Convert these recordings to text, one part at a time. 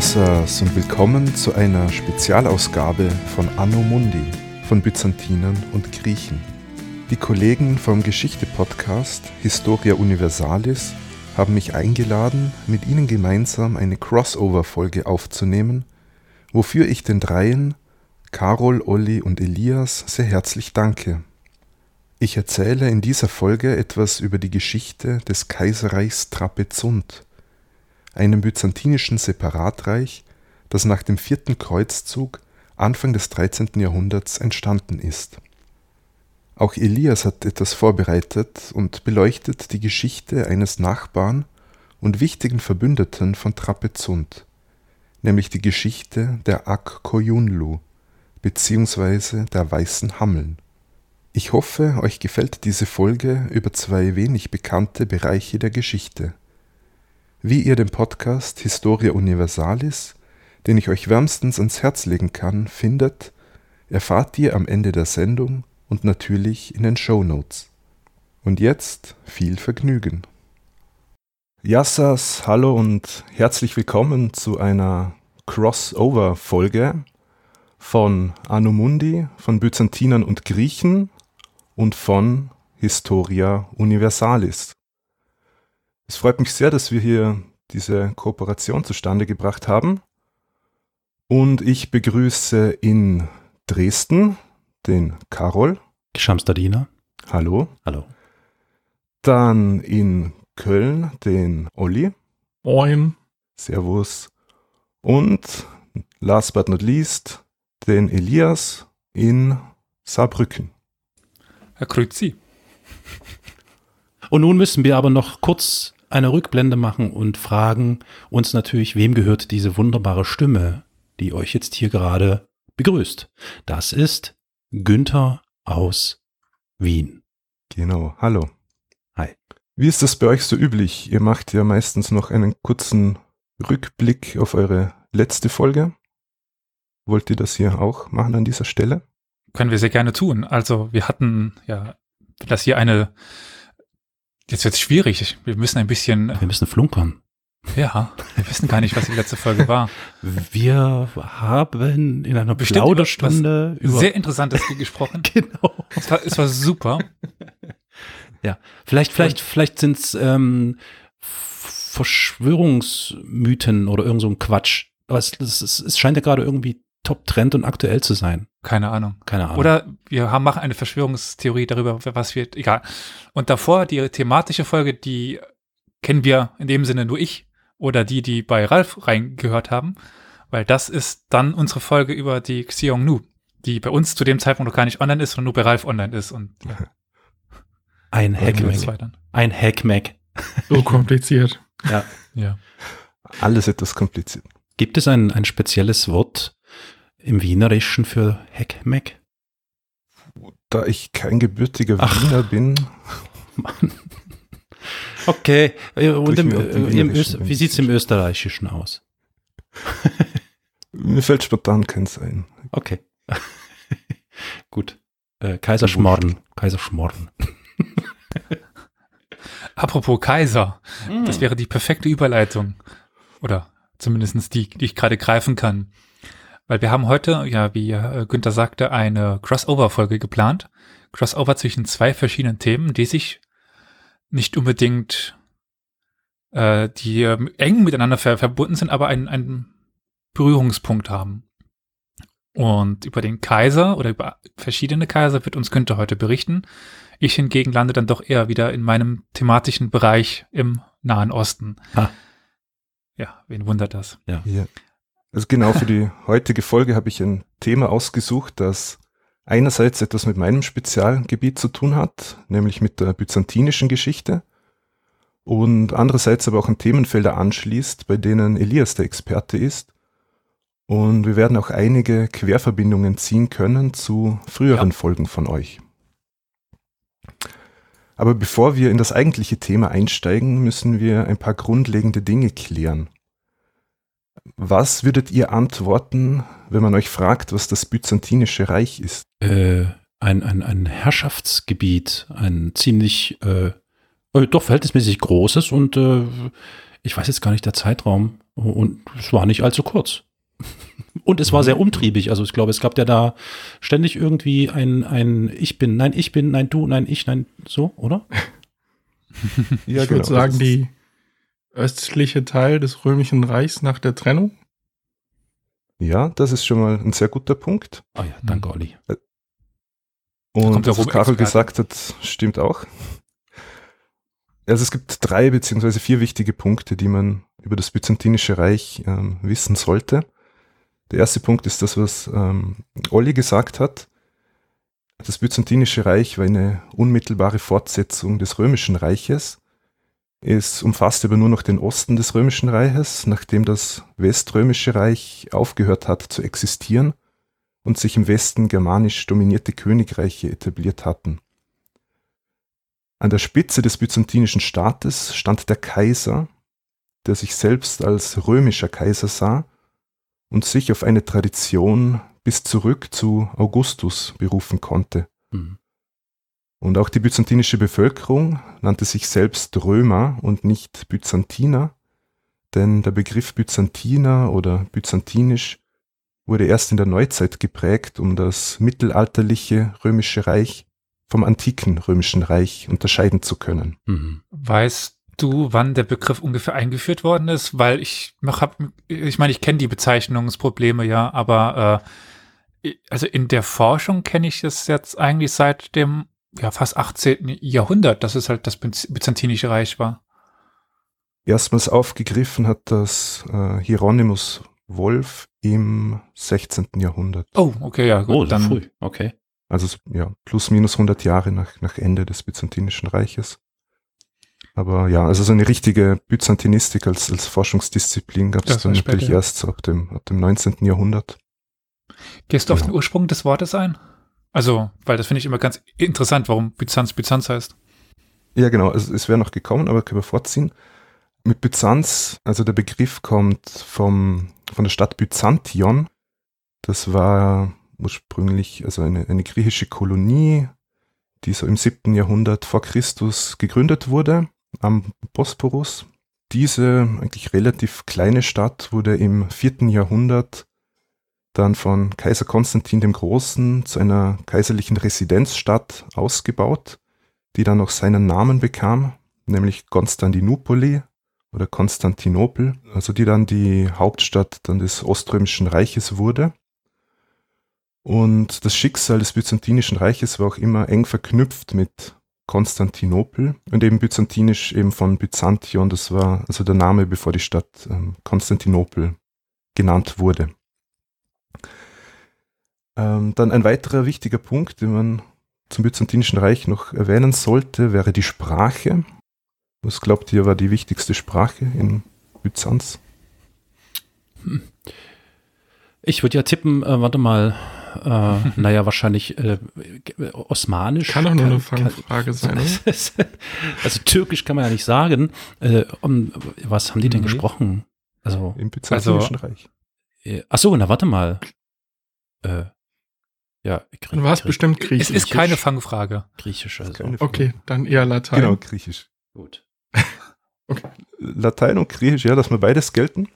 Yassas und willkommen zu einer Spezialausgabe von Anno Mundi von Byzantinern und Griechen. Die Kollegen vom Geschichte-Podcast Historia Universalis haben mich eingeladen, mit ihnen gemeinsam eine Crossover-Folge aufzunehmen, wofür ich den Dreien, Carol, Olli und Elias, sehr herzlich danke. Ich erzähle in dieser Folge etwas über die Geschichte des Kaiserreichs Trapezunt, einem byzantinischen Separatreich, das nach dem vierten Kreuzzug Anfang des 13. Jahrhunderts entstanden ist. Auch Elias hat etwas vorbereitet und beleuchtet die Geschichte eines Nachbarn und wichtigen Verbündeten von Trapezunt, nämlich die Geschichte der Ak-Koyunlu bzw. der Weißen Hammeln. Ich hoffe, euch gefällt diese Folge über zwei wenig bekannte Bereiche der Geschichte. Wie ihr den Podcast Historia Universalis, den ich euch wärmstens ans Herz legen kann, findet, erfahrt ihr am Ende der Sendung und natürlich in den Show Notes. Und jetzt viel Vergnügen. Yassas, hallo und herzlich willkommen zu einer Crossover-Folge von Anumundi, von Byzantinern und Griechen und von Historia Universalis. Es freut mich sehr, dass wir hier diese Kooperation zustande gebracht haben. Und ich begrüße in Dresden den Karol. Schamstadiner. Hallo. Hallo. Dann in Köln den Olli. Moin. Servus. Und last but not least den Elias in Saarbrücken. Herr Krüzi. Und nun müssen wir aber noch kurz eine Rückblende machen und fragen uns natürlich, wem gehört diese wunderbare Stimme, die euch jetzt hier gerade begrüßt. Das ist Günther aus Wien. Genau, hallo. Hi. Wie ist das bei euch so üblich? Ihr macht ja meistens noch einen kurzen Rückblick auf eure letzte Folge. Wollt ihr das hier auch machen an dieser Stelle? Können wir sehr gerne tun. Also wir hatten ja, das hier eine Jetzt wird es schwierig. Wir müssen ein bisschen. Wir müssen flunkern. Ja, wir wissen gar nicht, was die letzte Folge war. Wir haben in einer Bestimmt Plauderstunde über sehr Interessantes gesprochen. genau. Es war, es war super. Ja, vielleicht, vielleicht, vielleicht sind es ähm, Verschwörungsmythen oder irgend so ein Quatsch. Aber es, es, es scheint ja gerade irgendwie Top-Trend und aktuell zu sein. Keine Ahnung. Keine Ahnung. Oder wir haben, machen eine Verschwörungstheorie darüber, was wird, egal. Und davor die thematische Folge, die kennen wir in dem Sinne nur ich oder die, die bei Ralf reingehört haben, weil das ist dann unsere Folge über die Xiong Nu, die bei uns zu dem Zeitpunkt noch gar nicht online ist, sondern nur bei Ralf online ist. Und ja. ein Hackmack. Ein Hackmack. So kompliziert. ja. Ja. Alles etwas kompliziert. Gibt es ein, ein spezielles Wort, im Wienerischen für Heckmeck? Da ich kein gebürtiger Ach. Wiener bin. Mann. Okay, und im, im wie sieht es im Österreichischen aus? Mir fällt spontan keins ein. Okay. Gut. Äh, Kaiserschmarrn. Kaiserschmarrn. Apropos Kaiser, mm. das wäre die perfekte Überleitung. Oder zumindest die, die ich gerade greifen kann. Weil wir haben heute, ja, wie äh, Günther sagte, eine Crossover-Folge geplant. Crossover zwischen zwei verschiedenen Themen, die sich nicht unbedingt, äh, die äh, eng miteinander ver verbunden sind, aber einen, einen Berührungspunkt haben. Und über den Kaiser oder über verschiedene Kaiser wird uns Günther heute berichten. Ich hingegen lande dann doch eher wieder in meinem thematischen Bereich im Nahen Osten. Ha. Ja, wen wundert das? Ja. ja. Also genau für die heutige Folge habe ich ein Thema ausgesucht, das einerseits etwas mit meinem Spezialgebiet zu tun hat, nämlich mit der byzantinischen Geschichte, und andererseits aber auch an Themenfelder anschließt, bei denen Elias der Experte ist. Und wir werden auch einige Querverbindungen ziehen können zu früheren ja. Folgen von euch. Aber bevor wir in das eigentliche Thema einsteigen, müssen wir ein paar grundlegende Dinge klären. Was würdet ihr antworten, wenn man euch fragt, was das Byzantinische Reich ist? Äh, ein, ein, ein Herrschaftsgebiet, ein ziemlich, äh, äh doch verhältnismäßig großes und äh, ich weiß jetzt gar nicht der Zeitraum und es war nicht allzu kurz. Und es war sehr umtriebig. Also ich glaube, es gab ja da ständig irgendwie ein, ein Ich bin, nein, ich bin, nein, du, nein, ich, nein, so, oder? ja, ich genau. würde sagen, die östliche Teil des Römischen Reichs nach der Trennung. Ja, das ist schon mal ein sehr guter Punkt. Ah oh ja, danke, mhm. Olli. Äh, und was Karol gesagt hat, stimmt auch. Also es gibt drei beziehungsweise vier wichtige Punkte, die man über das Byzantinische Reich ähm, wissen sollte. Der erste Punkt ist das, was ähm, Olli gesagt hat. Das Byzantinische Reich war eine unmittelbare Fortsetzung des Römischen Reiches. Es umfasste aber nur noch den Osten des Römischen Reiches, nachdem das Weströmische Reich aufgehört hat zu existieren und sich im Westen germanisch dominierte Königreiche etabliert hatten. An der Spitze des byzantinischen Staates stand der Kaiser, der sich selbst als römischer Kaiser sah und sich auf eine Tradition bis zurück zu Augustus berufen konnte. Mhm. Und auch die byzantinische Bevölkerung nannte sich selbst Römer und nicht Byzantiner, denn der Begriff Byzantiner oder byzantinisch wurde erst in der Neuzeit geprägt, um das mittelalterliche römische Reich vom antiken römischen Reich unterscheiden zu können. Mhm. Weißt du, wann der Begriff ungefähr eingeführt worden ist? Weil ich hab, ich meine, ich kenne die Bezeichnungsprobleme ja, aber äh, also in der Forschung kenne ich es jetzt eigentlich seit dem ja fast 18. Jahrhundert, dass es halt das Byzantinische Reich war. Erstmals aufgegriffen hat das äh, Hieronymus Wolf im 16. Jahrhundert. Oh, okay, ja, gut. Oh, dann früh, okay. Also ja, plus minus 100 Jahre nach, nach Ende des Byzantinischen Reiches. Aber ja, also so eine richtige Byzantinistik als, als Forschungsdisziplin gab es dann später, natürlich ja. erst so ab dem, ab dem 19. Jahrhundert. Gehst du ja. auf den Ursprung des Wortes ein? Also, weil das finde ich immer ganz interessant, warum Byzanz Byzanz heißt. Ja, genau, also es wäre noch gekommen, aber können wir vorziehen. Mit Byzanz, also der Begriff kommt vom, von der Stadt Byzantion. Das war ursprünglich also eine, eine griechische Kolonie, die so im 7. Jahrhundert vor Christus gegründet wurde am Bosporus. Diese eigentlich relativ kleine Stadt wurde im 4. Jahrhundert dann von Kaiser Konstantin dem Großen zu einer kaiserlichen Residenzstadt ausgebaut, die dann noch seinen Namen bekam, nämlich Konstantinopoli oder Konstantinopel, also die dann die Hauptstadt dann des Oströmischen Reiches wurde. Und das Schicksal des Byzantinischen Reiches war auch immer eng verknüpft mit Konstantinopel und eben byzantinisch eben von Byzantion, das war also der Name, bevor die Stadt ähm, Konstantinopel genannt wurde. Ähm, dann ein weiterer wichtiger Punkt, den man zum Byzantinischen Reich noch erwähnen sollte, wäre die Sprache. Was glaubt ihr war die wichtigste Sprache in Byzanz? Ich würde ja tippen, äh, warte mal, äh, naja, wahrscheinlich äh, Osmanisch. Kann doch nur eine Fangfrage sein. also Türkisch kann man ja nicht sagen. Äh, um, was haben die denn nee. gesprochen? Also, Im Byzantinischen also, Reich. Äh, ach so, na warte mal. Äh, ja, du warst bestimmt Griechisch. Es ist keine Fangfrage. Griechisch, also. Okay, dann eher Latein. Genau, Griechisch. Gut. okay. Latein und Griechisch, ja, dass wir beides gelten.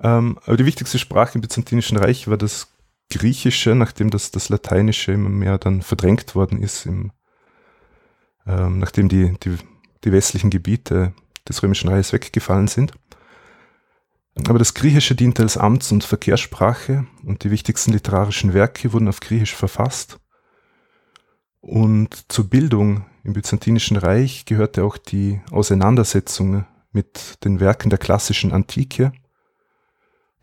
Ähm, aber die wichtigste Sprache im Byzantinischen Reich war das Griechische, nachdem das, das Lateinische immer mehr dann verdrängt worden ist, im, ähm, nachdem die, die, die westlichen Gebiete des Römischen Reiches weggefallen sind. Aber das Griechische diente als Amts- und Verkehrssprache und die wichtigsten literarischen Werke wurden auf Griechisch verfasst. Und zur Bildung im Byzantinischen Reich gehörte auch die Auseinandersetzung mit den Werken der klassischen Antike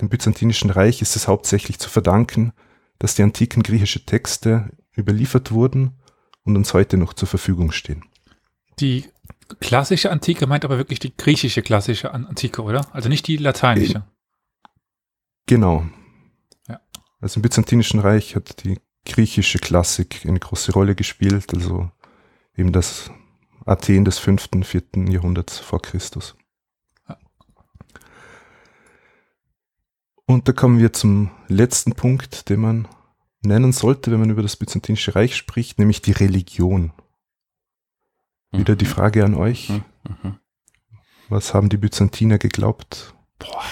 dem Byzantinischen Reich ist es hauptsächlich zu verdanken, dass die antiken griechische Texte überliefert wurden und uns heute noch zur Verfügung stehen. Die klassische Antike meint aber wirklich die griechische klassische Antike, oder? Also nicht die lateinische. Genau. Ja. Also im Byzantinischen Reich hat die griechische Klassik eine große Rolle gespielt, also eben das Athen des 5., 4. Jahrhunderts vor Christus. Und da kommen wir zum letzten Punkt, den man nennen sollte, wenn man über das Byzantinische Reich spricht, nämlich die Religion. Wieder die mhm. Frage an euch. Mhm. Was haben die Byzantiner geglaubt? Boah.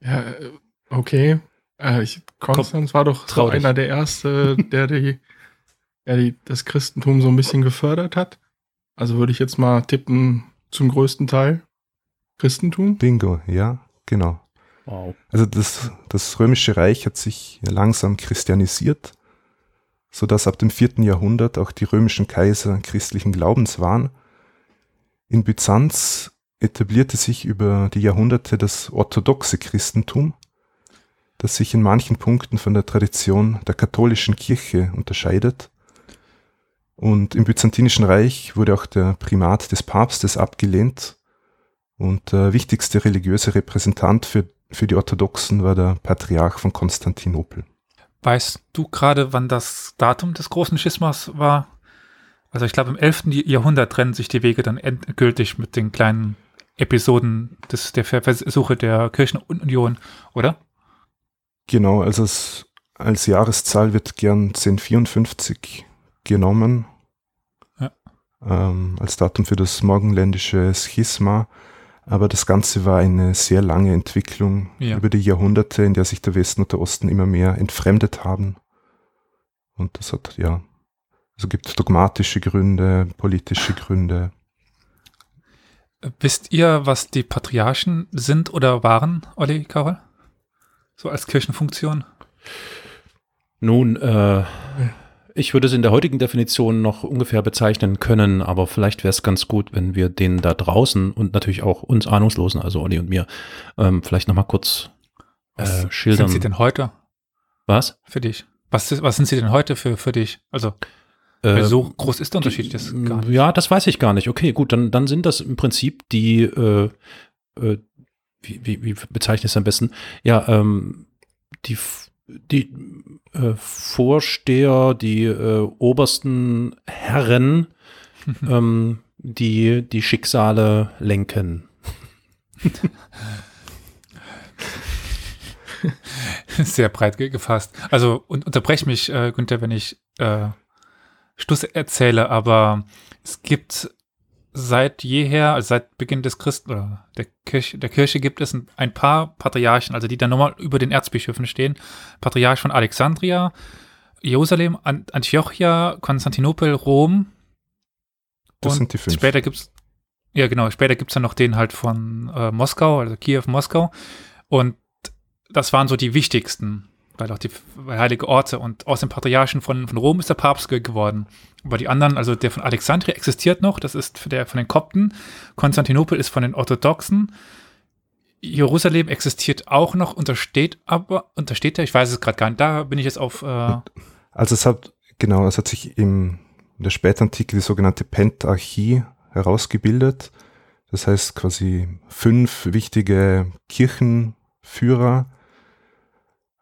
ja, äh, okay. Äh, ich, Konstanz war doch so einer der Erste, der, die, der die, das Christentum so ein bisschen gefördert hat. Also würde ich jetzt mal tippen, zum größten Teil Christentum. Bingo, ja, genau. Wow. Also das, das Römische Reich hat sich langsam christianisiert, sodass ab dem vierten Jahrhundert auch die römischen Kaiser christlichen Glaubens waren. In Byzanz etablierte sich über die Jahrhunderte das orthodoxe Christentum, das sich in manchen Punkten von der Tradition der katholischen Kirche unterscheidet. Und im Byzantinischen Reich wurde auch der Primat des Papstes abgelehnt und der wichtigste religiöse Repräsentant für, für die Orthodoxen war der Patriarch von Konstantinopel. Weißt du gerade, wann das Datum des großen Schismas war? Also ich glaube, im 11. Jahrhundert trennen sich die Wege dann endgültig mit den kleinen Episoden des, der Versuche der Kirchenunion, oder? Genau, also es, als Jahreszahl wird gern 1054 genommen. Ja. Ähm, als Datum für das morgenländische Schisma. Aber das Ganze war eine sehr lange Entwicklung ja. über die Jahrhunderte, in der sich der Westen und der Osten immer mehr entfremdet haben. Und das hat, ja, also gibt dogmatische Gründe, politische Gründe. Wisst ihr, was die Patriarchen sind oder waren, Olli Karol? So als Kirchenfunktion? Nun, äh, ich würde es in der heutigen Definition noch ungefähr bezeichnen können, aber vielleicht wäre es ganz gut, wenn wir den da draußen und natürlich auch uns Ahnungslosen, also Olli und mir, ähm, vielleicht nochmal kurz äh, was schildern. Was sind sie denn heute? Was? Für dich. Was, was sind sie denn heute für, für dich? Also, äh, so groß ist der Unterschied das gar nicht. Ja, das weiß ich gar nicht. Okay, gut, dann, dann sind das im Prinzip die, äh, äh, wie, wie, wie bezeichne ich es am besten? Ja, ähm, die die äh, Vorsteher, die äh, obersten Herren, ähm, die die Schicksale lenken. Sehr breit gefasst. Also und unterbreche mich, äh, Günther, wenn ich äh, Stuss erzähle, aber es gibt seit jeher, also seit Beginn des Christen oder der Kirche, der Kirche gibt es ein paar Patriarchen, also die dann nochmal über den Erzbischöfen stehen. Patriarch von Alexandria, Jerusalem, Antiochia, Konstantinopel, Rom. Das und sind die fünf. Später gibt's ja genau, später gibt's dann noch den halt von äh, Moskau, also Kiew, Moskau. Und das waren so die wichtigsten weil auch die weil heilige Orte und aus dem Patriarchen von, von Rom ist der Papst geworden. Aber die anderen, also der von Alexandria existiert noch, das ist der von den Kopten. Konstantinopel ist von den Orthodoxen. Jerusalem existiert auch noch, untersteht aber, untersteht er, ich weiß es gerade gar nicht, da bin ich jetzt auf. Äh also es hat, genau, es hat sich im, in der Spätantike die sogenannte Pentarchie herausgebildet. Das heißt quasi fünf wichtige Kirchenführer,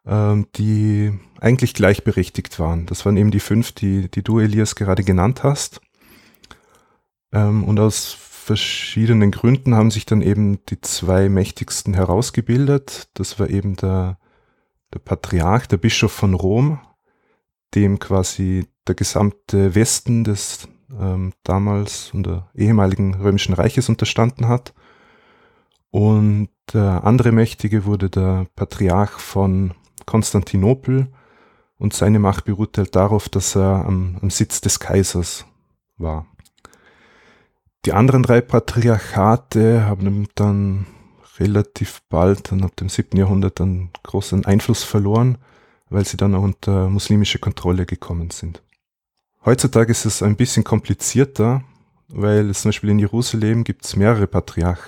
die eigentlich gleichberechtigt waren. Das waren eben die fünf, die, die du, Elias, gerade genannt hast. Ähm, und aus verschiedenen Gründen haben sich dann eben die zwei mächtigsten herausgebildet. Das war eben der, der Patriarch, der Bischof von Rom, dem quasi der gesamte Westen des ähm, damals unter ehemaligen römischen Reiches unterstanden hat. Und der andere Mächtige wurde der Patriarch von Konstantinopel und seine Macht beruht halt darauf, dass er am, am Sitz des Kaisers war. Die anderen drei Patriarchate haben dann relativ bald, dann ab dem 7. Jahrhundert, dann großen Einfluss verloren, weil sie dann unter muslimische Kontrolle gekommen sind. Heutzutage ist es ein bisschen komplizierter, weil zum Beispiel in Jerusalem gibt es mehrere Patriarch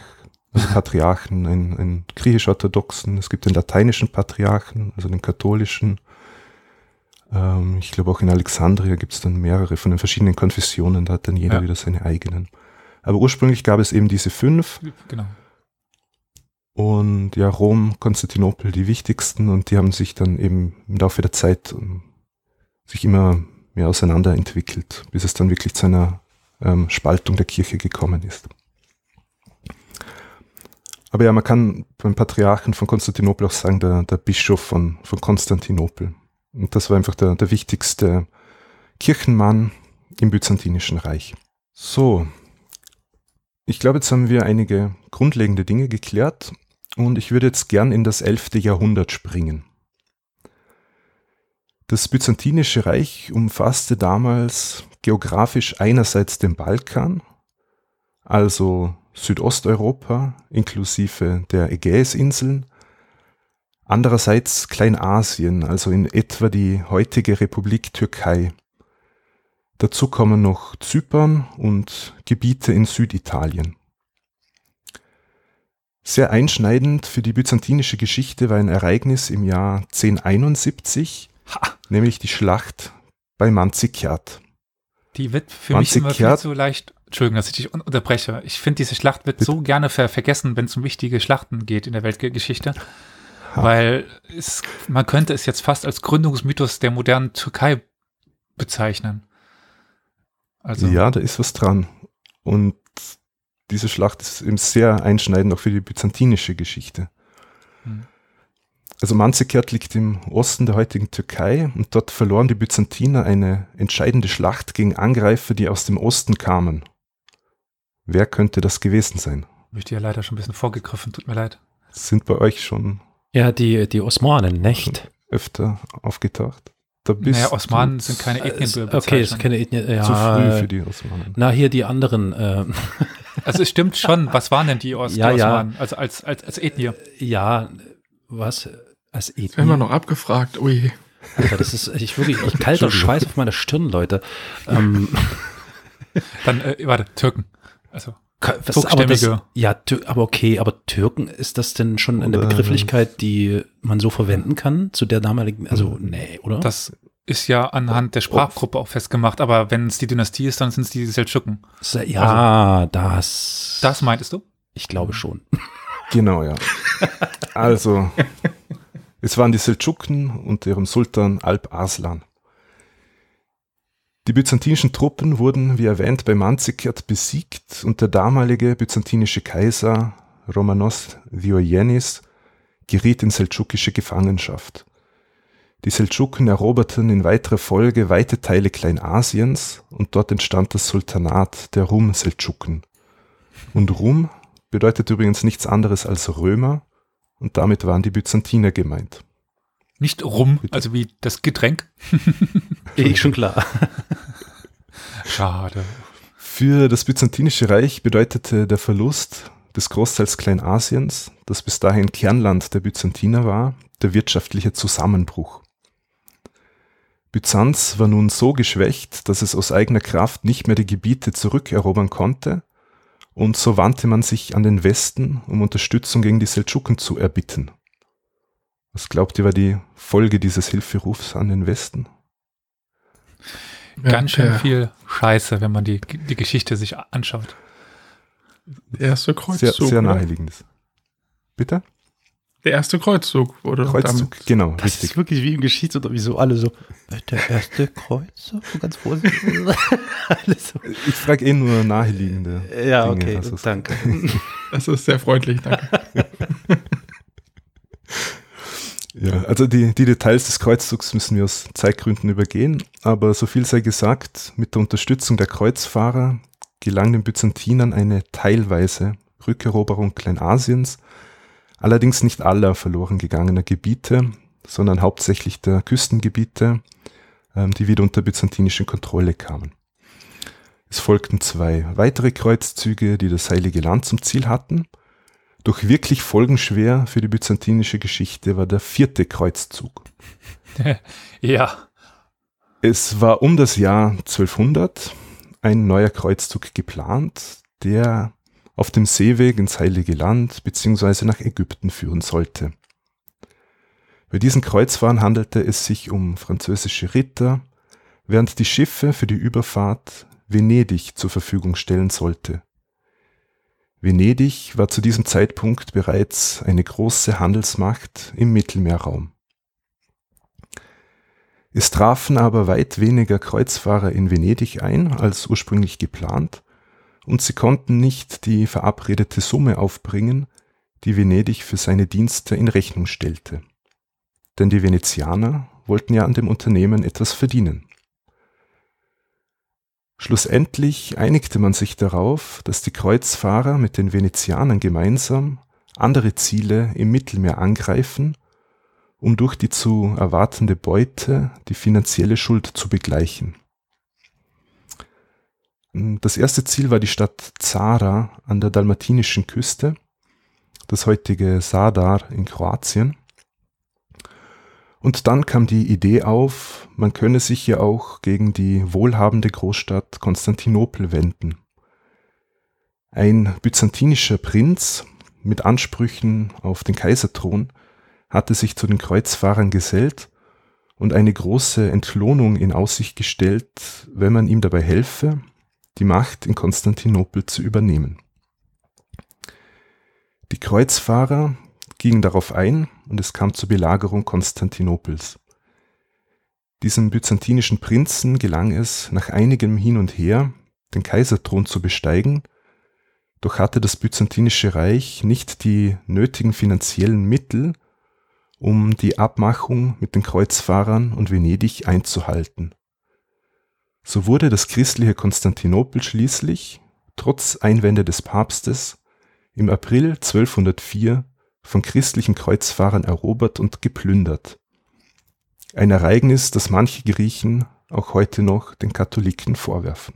also Patriarchen, einen, einen griechisch-orthodoxen, es gibt den lateinischen Patriarchen, also den katholischen. Ähm, ich glaube auch in Alexandria gibt es dann mehrere von den verschiedenen Konfessionen, da hat dann jeder ja. wieder seine eigenen. Aber ursprünglich gab es eben diese fünf. Genau. Und ja, Rom, Konstantinopel die wichtigsten und die haben sich dann eben im Laufe der Zeit um, ähm, sich immer mehr auseinanderentwickelt, bis es dann wirklich zu einer ähm, Spaltung der Kirche gekommen ist. Aber ja, man kann beim Patriarchen von Konstantinopel auch sagen, der, der Bischof von, von Konstantinopel. Und das war einfach der, der wichtigste Kirchenmann im Byzantinischen Reich. So, Ich glaube, jetzt haben wir einige grundlegende Dinge geklärt und ich würde jetzt gern in das 11. Jahrhundert springen. Das Byzantinische Reich umfasste damals geografisch einerseits den Balkan, also Südosteuropa inklusive der Ägäisinseln, andererseits Kleinasien, also in etwa die heutige Republik Türkei. Dazu kommen noch Zypern und Gebiete in Süditalien. Sehr einschneidend für die byzantinische Geschichte war ein Ereignis im Jahr 1071, ha. nämlich die Schlacht bei Manzikert. Die wird für Manzikert, mich immer viel so leicht Entschuldigung, dass ich dich unterbreche. Ich finde, diese Schlacht wird so gerne ver vergessen, wenn es um wichtige Schlachten geht in der Weltgeschichte. Ha. Weil es, man könnte es jetzt fast als Gründungsmythos der modernen Türkei bezeichnen. Also, ja, da ist was dran. Und diese Schlacht ist eben sehr einschneidend auch für die byzantinische Geschichte. Hm. Also Manzikert liegt im Osten der heutigen Türkei und dort verloren die Byzantiner eine entscheidende Schlacht gegen Angreifer, die aus dem Osten kamen. Wer könnte das gewesen sein? Möchte ja leider schon ein bisschen vorgegriffen, tut mir leid. Sind bei euch schon. Ja, die, die Osmanen, nicht? Öfter aufgetaucht. Da bist naja, Osmanen sind keine Ethnien. Äh, okay, es ist keine Ethnien. Ja, Zu früh für die Osmanen. Na, hier die anderen. Äh. Also es stimmt schon. Was waren denn die, Os ja, die Osmanen? Ja. Also als, als, als Ethnie? Ja, was? Als Ethnie? Das werden wir noch abgefragt. Ui. Alter, das ist ich wirklich ich kalter Schweiß auf meiner Stirn, Leute. Ähm. Dann, äh, warte, Türken. Also. Was, aber das, ja, aber okay, aber Türken, ist das denn schon eine Begrifflichkeit, die man so verwenden kann zu der damaligen, also nee, oder? Das ist ja anhand der Sprachgruppe auch festgemacht, aber wenn es die Dynastie ist, dann sind es die Seldschuken. Ja, also, das. Das meintest du? Ich glaube schon. Genau, ja. Also, es waren die Seldschuken und ihrem Sultan Alp Arslan. Die byzantinischen Truppen wurden, wie erwähnt, bei Manzikert besiegt und der damalige byzantinische Kaiser Romanos Diogenes geriet in seldschukische Gefangenschaft. Die Seldschuken eroberten in weiterer Folge weite Teile Kleinasiens und dort entstand das Sultanat der Rum-Seldschuken. Und Rum bedeutet übrigens nichts anderes als Römer und damit waren die Byzantiner gemeint. Nicht Rum, also wie das Getränk. eh, schon klar. Schade. Für das Byzantinische Reich bedeutete der Verlust des Großteils Kleinasiens, das bis dahin Kernland der Byzantiner war, der wirtschaftliche Zusammenbruch. Byzanz war nun so geschwächt, dass es aus eigener Kraft nicht mehr die Gebiete zurückerobern konnte, und so wandte man sich an den Westen, um Unterstützung gegen die Seldschuken zu erbitten. Was glaubt ihr war die Folge dieses Hilferufs an den Westen? Ganz schön viel Scheiße, wenn man die, die Geschichte sich anschaut. Der erste Kreuzzug. Sehr, sehr naheliegendes. Bitte? Der erste Kreuzzug wurde Kreuzzug, damit. genau. Das richtig. ist wirklich wie im Geschichts- oder wie so alle so. Der erste Kreuzzug, ganz vorsichtig. so. Ich frage eh nur naheliegende. Ja, Dinge, okay, danke. Das ist sehr freundlich, danke. Ja, also die, die Details des Kreuzzugs müssen wir aus Zeitgründen übergehen, aber so viel sei gesagt, mit der Unterstützung der Kreuzfahrer gelang den Byzantinern eine teilweise Rückeroberung Kleinasiens, allerdings nicht aller verloren gegangener Gebiete, sondern hauptsächlich der Küstengebiete, ähm, die wieder unter byzantinische Kontrolle kamen. Es folgten zwei weitere Kreuzzüge, die das Heilige Land zum Ziel hatten – doch wirklich folgenschwer für die byzantinische Geschichte war der vierte Kreuzzug. ja. Es war um das Jahr 1200 ein neuer Kreuzzug geplant, der auf dem Seeweg ins Heilige Land bzw. nach Ägypten führen sollte. Bei diesen Kreuzfahren handelte es sich um französische Ritter, während die Schiffe für die Überfahrt Venedig zur Verfügung stellen sollte. Venedig war zu diesem Zeitpunkt bereits eine große Handelsmacht im Mittelmeerraum. Es trafen aber weit weniger Kreuzfahrer in Venedig ein als ursprünglich geplant, und sie konnten nicht die verabredete Summe aufbringen, die Venedig für seine Dienste in Rechnung stellte. Denn die Venezianer wollten ja an dem Unternehmen etwas verdienen. Schlussendlich einigte man sich darauf, dass die Kreuzfahrer mit den Venezianern gemeinsam andere Ziele im Mittelmeer angreifen, um durch die zu erwartende Beute die finanzielle Schuld zu begleichen. Das erste Ziel war die Stadt Zara an der dalmatinischen Küste, das heutige Sadar in Kroatien. Und dann kam die Idee auf, man könne sich ja auch gegen die wohlhabende Großstadt Konstantinopel wenden. Ein byzantinischer Prinz mit Ansprüchen auf den Kaiserthron hatte sich zu den Kreuzfahrern gesellt und eine große Entlohnung in Aussicht gestellt, wenn man ihm dabei helfe, die Macht in Konstantinopel zu übernehmen. Die Kreuzfahrer gingen darauf ein und es kam zur Belagerung Konstantinopels. Diesem byzantinischen Prinzen gelang es, nach einigem Hin und Her den Kaiserthron zu besteigen, doch hatte das byzantinische Reich nicht die nötigen finanziellen Mittel, um die Abmachung mit den Kreuzfahrern und Venedig einzuhalten. So wurde das christliche Konstantinopel schließlich, trotz Einwände des Papstes, im April 1204 von christlichen Kreuzfahrern erobert und geplündert. Ein Ereignis, das manche Griechen auch heute noch den Katholiken vorwerfen.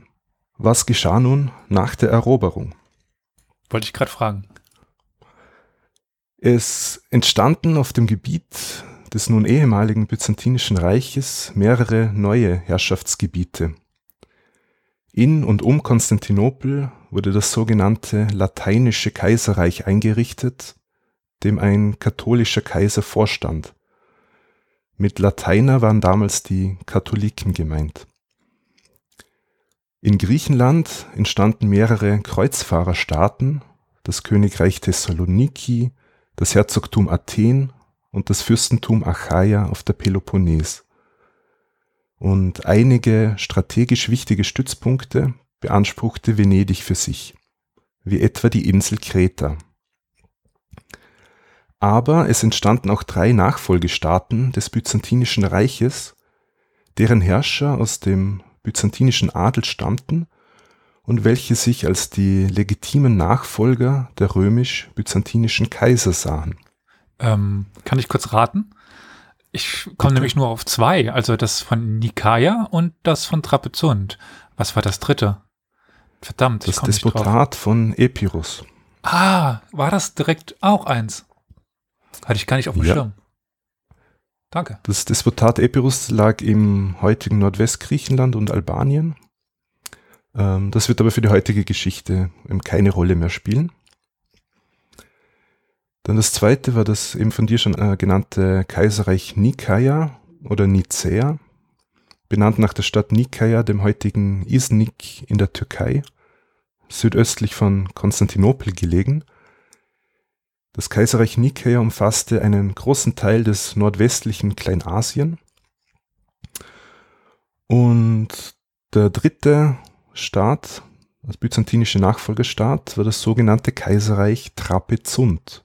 Was geschah nun nach der Eroberung? Wollte ich gerade fragen. Es entstanden auf dem Gebiet des nun ehemaligen Byzantinischen Reiches mehrere neue Herrschaftsgebiete. In und um Konstantinopel wurde das sogenannte Lateinische Kaiserreich eingerichtet, dem ein katholischer Kaiser vorstand. Mit Lateiner waren damals die Katholiken gemeint. In Griechenland entstanden mehrere Kreuzfahrerstaaten, das Königreich Thessaloniki, das Herzogtum Athen und das Fürstentum Achaia auf der Peloponnes. Und einige strategisch wichtige Stützpunkte beanspruchte Venedig für sich, wie etwa die Insel Kreta. Aber es entstanden auch drei Nachfolgestaaten des Byzantinischen Reiches, deren Herrscher aus dem byzantinischen Adel stammten und welche sich als die legitimen Nachfolger der römisch-byzantinischen Kaiser sahen. Ähm, kann ich kurz raten? Ich komme nämlich nur auf zwei, also das von Nikaia und das von Trapezunt. Was war das dritte? Verdammt, das Despotat von Epirus. Ah, war das direkt auch eins? Hatte ich gar nicht auf dem ja. Schirm. Danke. Das Despotat Epirus lag im heutigen Nordwestgriechenland und Albanien. Ähm, das wird aber für die heutige Geschichte keine Rolle mehr spielen. Dann das zweite war das eben von dir schon äh, genannte Kaiserreich Nikaia oder Nicea, benannt nach der Stadt Nikaia, dem heutigen Iznik in der Türkei, südöstlich von Konstantinopel gelegen das Kaiserreich Nikäa umfasste einen großen Teil des nordwestlichen Kleinasien. Und der dritte Staat, das byzantinische Nachfolgestaat, war das sogenannte Kaiserreich Trapezunt.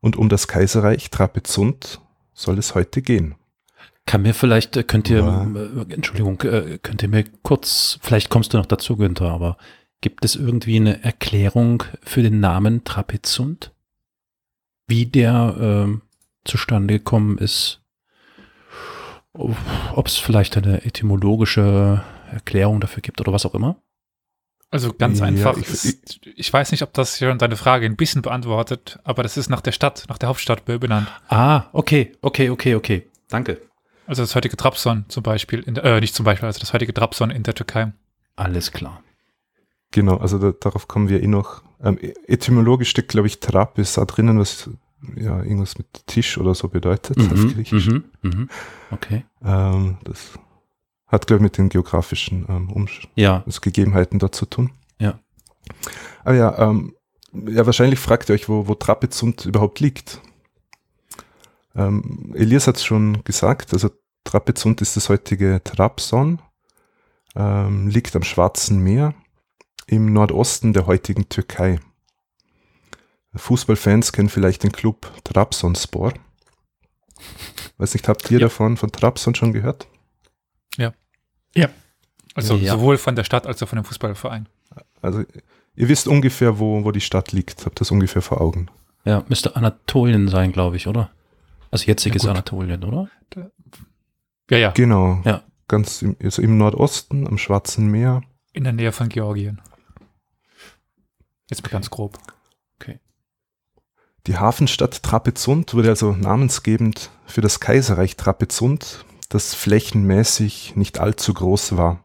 Und um das Kaiserreich Trapezunt soll es heute gehen. Kann mir vielleicht, äh, könnt ihr, ja. Äh, Entschuldigung, äh, könnt ihr mir kurz, vielleicht kommst du noch dazu, Günther, aber gibt es irgendwie eine Erklärung für den Namen Trapezunt? Wie der äh, zustande gekommen ist. Ob es vielleicht eine etymologische Erklärung dafür gibt oder was auch immer? Also ganz ja, einfach. Ich, ich, weiß nicht, ob das schon deine Frage ein bisschen beantwortet, aber das ist nach der Stadt, nach der Hauptstadt benannt. Ah, okay, okay, okay, okay. Danke. Also das heutige Trabzon zum Beispiel, der, äh, nicht zum Beispiel, also das heutige Trabzon in der Türkei. Alles klar. Genau, also da, darauf kommen wir eh noch. Ähm, e-, etymologisch steckt, glaube ich, Trapis da drinnen, was ja irgendwas mit Tisch oder so bedeutet mhm, auf Griechisch. Mhm, mhm, okay. Ähm, das hat, glaube ich, mit den geografischen ähm, Umsch ja. also Gegebenheiten dort zu tun. Ja. Aber ja, ähm, ja, wahrscheinlich fragt ihr euch, wo, wo Trapezunt überhaupt liegt. Ähm, Elias hat es schon gesagt, also Trapezunt ist das heutige Trabzon, ähm, liegt am Schwarzen Meer im Nordosten der heutigen Türkei. Fußballfans kennen vielleicht den Club Trabzonspor. Weiß nicht, habt ihr ja. davon von Trabzon schon gehört? Ja. Ja. Also ja. sowohl von der Stadt als auch von dem Fußballverein. Also ihr wisst ungefähr, wo, wo die Stadt liegt, habt das ungefähr vor Augen. Ja, müsste Anatolien sein, glaube ich, oder? Also jetziges ja, Anatolien, oder? Ja, ja. Genau. Ja. Ganz im, also im Nordosten, am Schwarzen Meer. In der Nähe von Georgien. Jetzt ganz grob. Okay. Die Hafenstadt Trapezunt wurde also namensgebend für das Kaiserreich Trapezunt, das flächenmäßig nicht allzu groß war.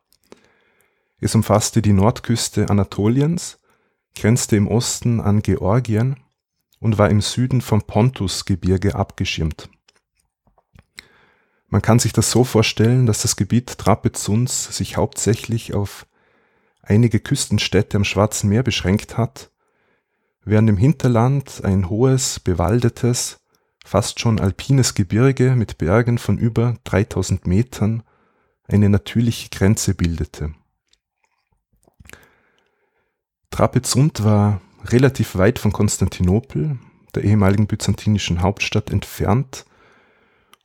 Es umfasste die Nordküste Anatoliens, grenzte im Osten an Georgien und war im Süden vom Pontusgebirge abgeschirmt. Man kann sich das so vorstellen, dass das Gebiet Trapezuns sich hauptsächlich auf einige Küstenstädte am Schwarzen Meer beschränkt hat, während im Hinterland ein hohes, bewaldetes, fast schon alpines Gebirge mit Bergen von über 3000 Metern eine natürliche Grenze bildete. Trapezunt war relativ weit von Konstantinopel, der ehemaligen byzantinischen Hauptstadt, entfernt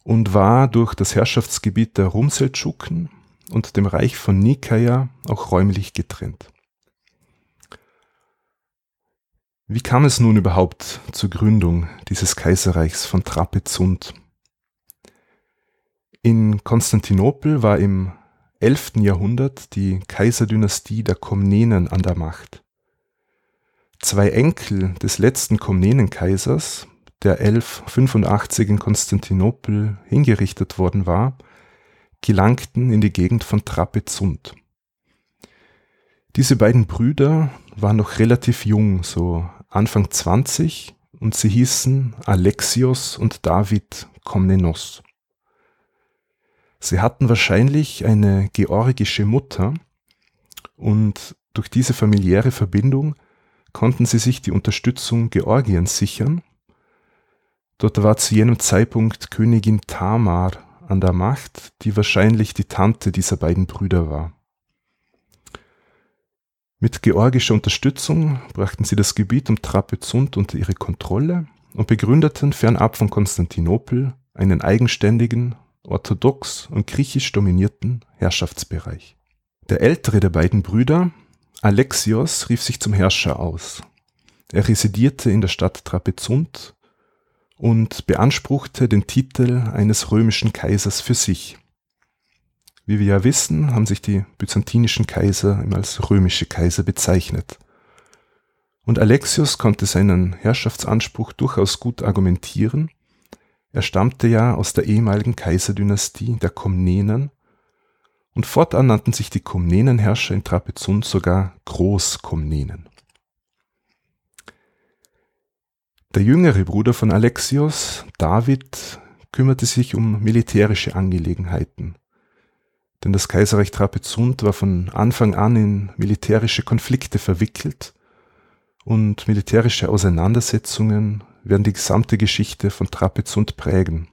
und war durch das Herrschaftsgebiet der Rumseldschuken und dem Reich von Nikaia auch räumlich getrennt. Wie kam es nun überhaupt zur Gründung dieses Kaiserreichs von Trapezunt? In Konstantinopel war im 11. Jahrhundert die Kaiserdynastie der Komnenen an der Macht. Zwei Enkel des letzten Komnenenkaisers, der 1185 in Konstantinopel hingerichtet worden war, gelangten in die Gegend von Trapezunt. Diese beiden Brüder waren noch relativ jung, so Anfang 20, und sie hießen Alexios und David Komnenos. Sie hatten wahrscheinlich eine georgische Mutter und durch diese familiäre Verbindung konnten sie sich die Unterstützung Georgiens sichern. Dort war zu jenem Zeitpunkt Königin Tamar an der Macht, die wahrscheinlich die Tante dieser beiden Brüder war. Mit georgischer Unterstützung brachten sie das Gebiet um Trapezunt unter ihre Kontrolle und begründeten fernab von Konstantinopel einen eigenständigen, orthodox und griechisch dominierten Herrschaftsbereich. Der ältere der beiden Brüder, Alexios rief sich zum Herrscher aus. Er residierte in der Stadt Trapezunt und beanspruchte den Titel eines römischen Kaisers für sich. Wie wir ja wissen, haben sich die byzantinischen Kaiser immer als römische Kaiser bezeichnet. Und Alexios konnte seinen Herrschaftsanspruch durchaus gut argumentieren. Er stammte ja aus der ehemaligen Kaiserdynastie der Komnenen und fortan nannten sich die Komnenenherrscher in Trapezunt sogar Großkomnenen. Der jüngere Bruder von Alexios, David, kümmerte sich um militärische Angelegenheiten. Denn das Kaiserreich Trapezunt war von Anfang an in militärische Konflikte verwickelt und militärische Auseinandersetzungen werden die gesamte Geschichte von Trapezunt prägen.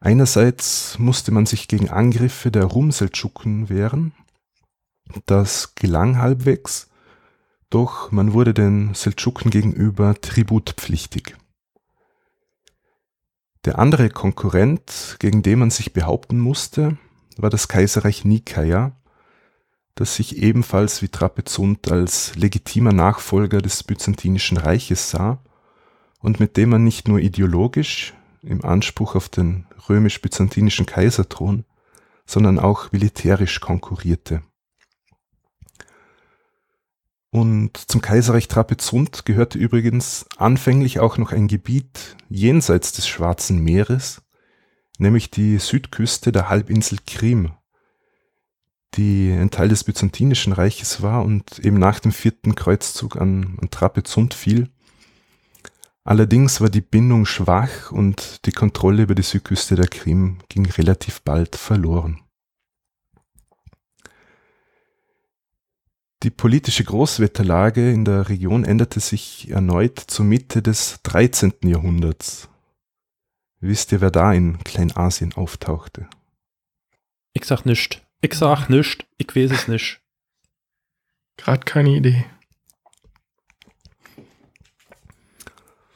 Einerseits musste man sich gegen Angriffe der Rumseldschuken wehren. Das gelang halbwegs, doch man wurde den Seldschuken gegenüber tributpflichtig. Der andere Konkurrent, gegen den man sich behaupten musste, war das Kaiserreich Nikaia, das sich ebenfalls wie Trapezunt als legitimer Nachfolger des Byzantinischen Reiches sah und mit dem man nicht nur ideologisch im Anspruch auf den römisch-byzantinischen Kaiserthron, sondern auch militärisch konkurrierte. Und zum Kaiserreich Trapezunt gehörte übrigens anfänglich auch noch ein Gebiet jenseits des Schwarzen Meeres, nämlich die Südküste der Halbinsel Krim, die ein Teil des Byzantinischen Reiches war und eben nach dem vierten Kreuzzug an, an Trapezunt fiel Allerdings war die Bindung schwach und die Kontrolle über die Südküste der Krim ging relativ bald verloren. Die politische Großwetterlage in der Region änderte sich erneut zur Mitte des 13. Jahrhunderts. Wisst ihr, wer da in Kleinasien auftauchte? Ich sag nischt. Ich sag nischt. Ich weiß es nicht. Gerade keine Idee.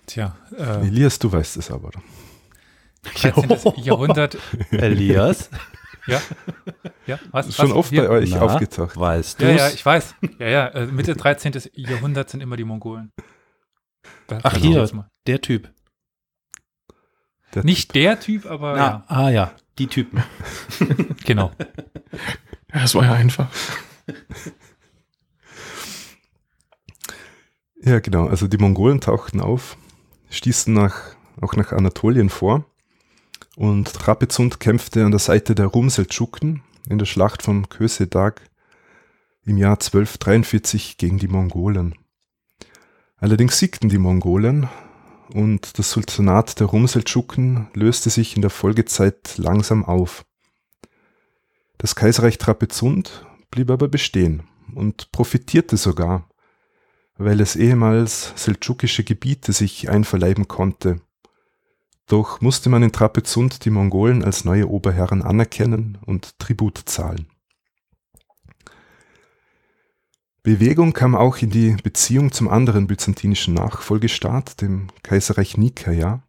Tja. Äh, Elias, du weißt es aber. 13. Jahrhundert. Elias. Ja? Ja? Was? Schon was? oft Hier? bei euch Na, aufgetaucht. Weißt du? Ja, ja, ich weiß. Ja, ja, äh, Mitte 13. Jahrhundert sind immer die Mongolen. Da Ach, hier, der Typ. Der Nicht typ. der Typ, aber. Na, ja. Ah, ja, die Typen. genau. Ja, das war ja einfach. Ja, genau. Also die Mongolen tauchten auf, stießen nach, auch nach Anatolien vor und Trapezund kämpfte an der Seite der Rumseldschuken in der Schlacht von Kösedag im Jahr 1243 gegen die Mongolen. Allerdings siegten die Mongolen und das Sultanat der Rumseldschuken löste sich in der Folgezeit langsam auf. Das Kaiserreich Trapezund blieb aber bestehen und profitierte sogar weil es ehemals seldschukische Gebiete sich einverleiben konnte. Doch musste man in Trapezund die Mongolen als neue Oberherren anerkennen und Tribut zahlen. Bewegung kam auch in die Beziehung zum anderen byzantinischen Nachfolgestaat, dem Kaiserreich Nikaia.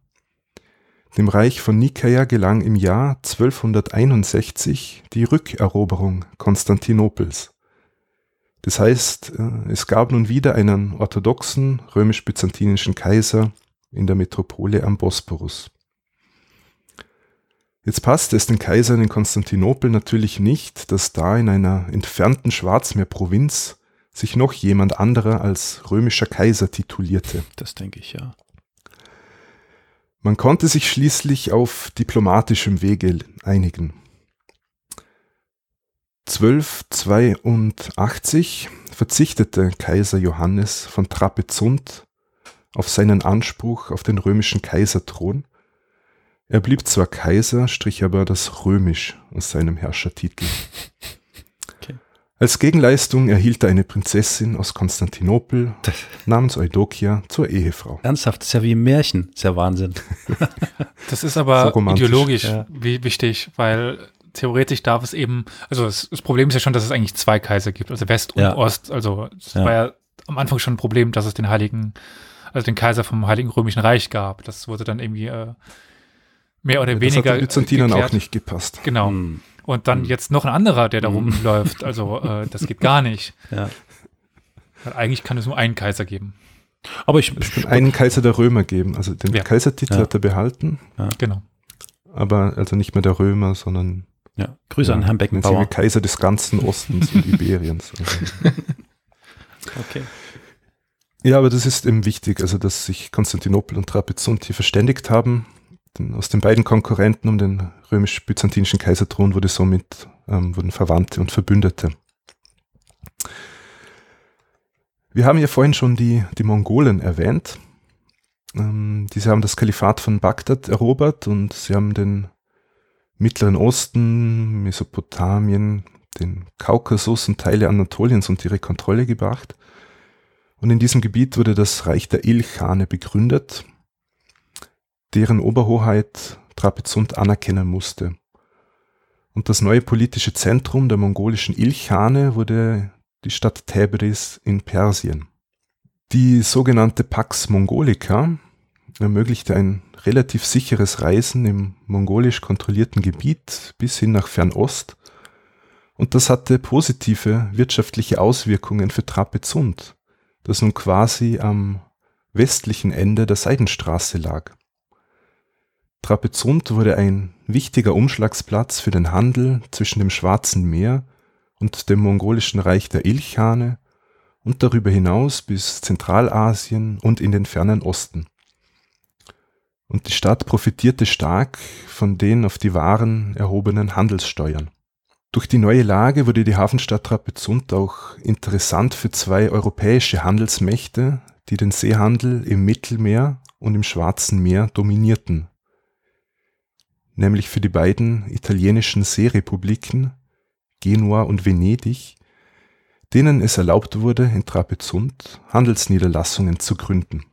Dem Reich von Nikaia gelang im Jahr 1261 die Rückeroberung Konstantinopels. Das heißt, äh, es gab nun wieder einen orthodoxen römisch-byzantinischen Kaiser in der Metropole am Bosporus. Jetzt passte es den Kaisern in Konstantinopel natürlich nicht, dass da in einer entfernten Schwarzmeerprovinz sich noch jemand anderer als römischer Kaiser titulierte. Das denke ich ja. Man konnte sich schließlich auf diplomatischem Wege einigen. 1282 verzichtete Kaiser Johannes von Trapezunt auf seinen Anspruch auf den römischen Kaiserthron. Er blieb zwar Kaiser, strich aber das Römisch aus seinem Herrschertitel. Okay. Als Gegenleistung erhielt er eine Prinzessin aus Konstantinopel namens Eudokia zur Ehefrau. Ernsthaft, das ist ja wie ein Märchen, das ist ja Wahnsinn. das ist aber so ideologisch ja. wichtig, weil theoretisch darf es eben, also das, das, Problem ist ja schon, dass es eigentlich zwei Kaiser gibt, also West und ja. Ost. Also es ja. war ja am Anfang schon ein Problem, dass es den Heiligen, also den Kaiser vom Heiligen Römischen Reich gab. Das wurde dann irgendwie äh, mehr oder ja, weniger. Das hat den Byzantinern auch nicht gepasst. Genau. Hm. Und dann hm. jetzt noch ein anderer, der da hm. rumläuft. Also äh, das geht gar nicht. Ja. Weil eigentlich kann es nur einen Kaiser geben. Aber ich, es kann einen Kaiser der Römer geben. Also den ja. Kaisertitel ja. hat er behalten. Ja. Genau. Aber also nicht mehr der Römer, sondern ja, Grüße ja, an Herrn Beckenbauer. Kaiser des ganzen Ostens und Iberiens. okay. Ja, aber das ist eben wichtig, also dass sich Konstantinopel und Trapezunt hier verständigt haben. Denn aus den beiden Konkurrenten um den römisch-byzantinischen Kaiserthron wurde somit ähm, wurden Verwandte und Verbündete. Wir haben ja vorhin schon die, die Mongolen erwähnt. Ähm, diese haben das Kalifat von Bagdad erobert und sie haben den Mittleren Osten, Mesopotamien, den Kaukasus und Teile Anatoliens unter ihre Kontrolle gebracht. Und in diesem Gebiet wurde das Reich der Ilchane begründet, deren Oberhoheit Trapezunt anerkennen musste. Und das neue politische Zentrum der mongolischen Ilchane wurde die Stadt Tabriz in Persien. Die sogenannte Pax Mongolica ermöglichte ein relativ sicheres Reisen im mongolisch kontrollierten Gebiet bis hin nach Fernost und das hatte positive wirtschaftliche Auswirkungen für Trapezund, das nun quasi am westlichen Ende der Seidenstraße lag. Trapezund wurde ein wichtiger Umschlagsplatz für den Handel zwischen dem Schwarzen Meer und dem mongolischen Reich der Ilchane und darüber hinaus bis Zentralasien und in den fernen Osten und die Stadt profitierte stark von den auf die Waren erhobenen Handelssteuern. Durch die neue Lage wurde die Hafenstadt Trapezund auch interessant für zwei europäische Handelsmächte, die den Seehandel im Mittelmeer und im Schwarzen Meer dominierten, nämlich für die beiden italienischen Seerepubliken Genua und Venedig, denen es erlaubt wurde, in Trapezund Handelsniederlassungen zu gründen.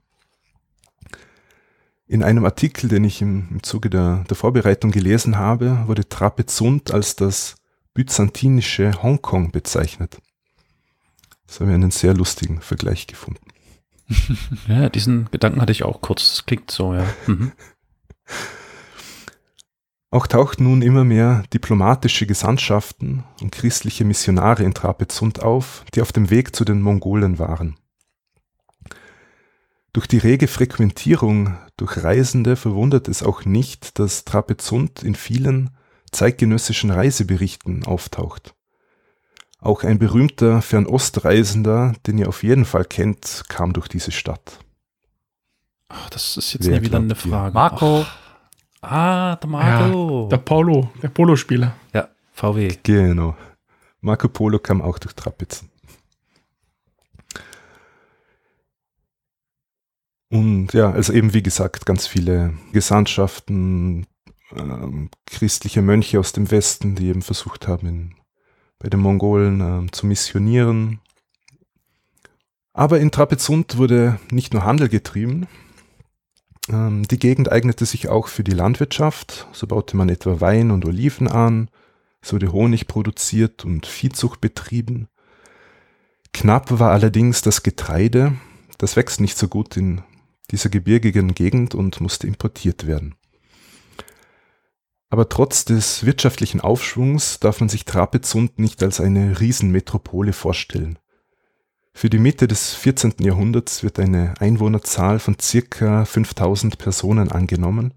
In einem Artikel, den ich im, Zuge der, der, Vorbereitung gelesen habe, wurde Trapezund als das byzantinische Hongkong bezeichnet. Das habe ich einen sehr lustigen Vergleich gefunden. ja, diesen Gedanken hatte ich auch kurz. Das klingt so, ja. Mhm. Auch tauchten nun immer mehr diplomatische Gesandtschaften und christliche Missionare in Trapezunt auf, die auf dem Weg zu den Mongolen waren. Durch die rege Frequentierung durch Reisende verwundert es auch nicht, dass Trapezunt in vielen zeitgenössischen Reiseberichten auftaucht. Auch ein berühmter Fernostreisender, den ihr auf jeden Fall kennt, kam durch diese Stadt. Ach, das ist jetzt Wer wieder eine Frage. Marco. Ach. Ah, der Marco. Ja, der Polo, der Polospieler. Ja, VW. Genau. Marco Polo kam auch durch Trapitzen. Und ja, also eben wie gesagt, ganz viele Gesandtschaften, ähm, christliche Mönche aus dem Westen, die eben versucht haben, in, bei den Mongolen ähm, zu missionieren. Aber in Trapezunt wurde nicht nur Handel getrieben, ähm, die Gegend eignete sich auch für die Landwirtschaft. So baute man etwa Wein und Oliven an, es wurde Honig produziert und Viehzucht betrieben. Knapp war allerdings das Getreide, das wächst nicht so gut in dieser gebirgigen Gegend und musste importiert werden. Aber trotz des wirtschaftlichen Aufschwungs darf man sich Trapezunt nicht als eine Riesenmetropole vorstellen. Für die Mitte des 14. Jahrhunderts wird eine Einwohnerzahl von circa 5000 Personen angenommen,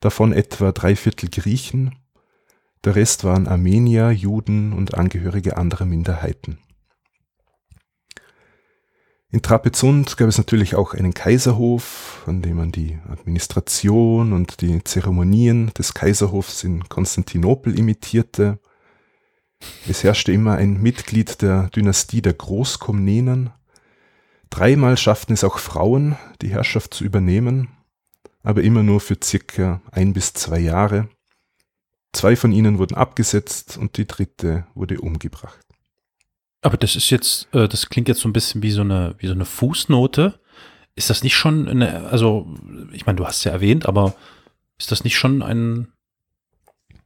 davon etwa drei Viertel Griechen, der Rest waren Armenier, Juden und Angehörige anderer Minderheiten. In Trapezunt gab es natürlich auch einen Kaiserhof, an dem man die Administration und die Zeremonien des Kaiserhofs in Konstantinopel imitierte. Es herrschte immer ein Mitglied der Dynastie der Großkomnenen. Dreimal schafften es auch Frauen, die Herrschaft zu übernehmen, aber immer nur für circa ein bis zwei Jahre. Zwei von ihnen wurden abgesetzt und die dritte wurde umgebracht. Aber das ist jetzt, äh, das klingt jetzt so ein bisschen wie so eine, wie so eine Fußnote. Ist das nicht schon eine, also, ich meine, du hast es ja erwähnt, aber ist das nicht schon ein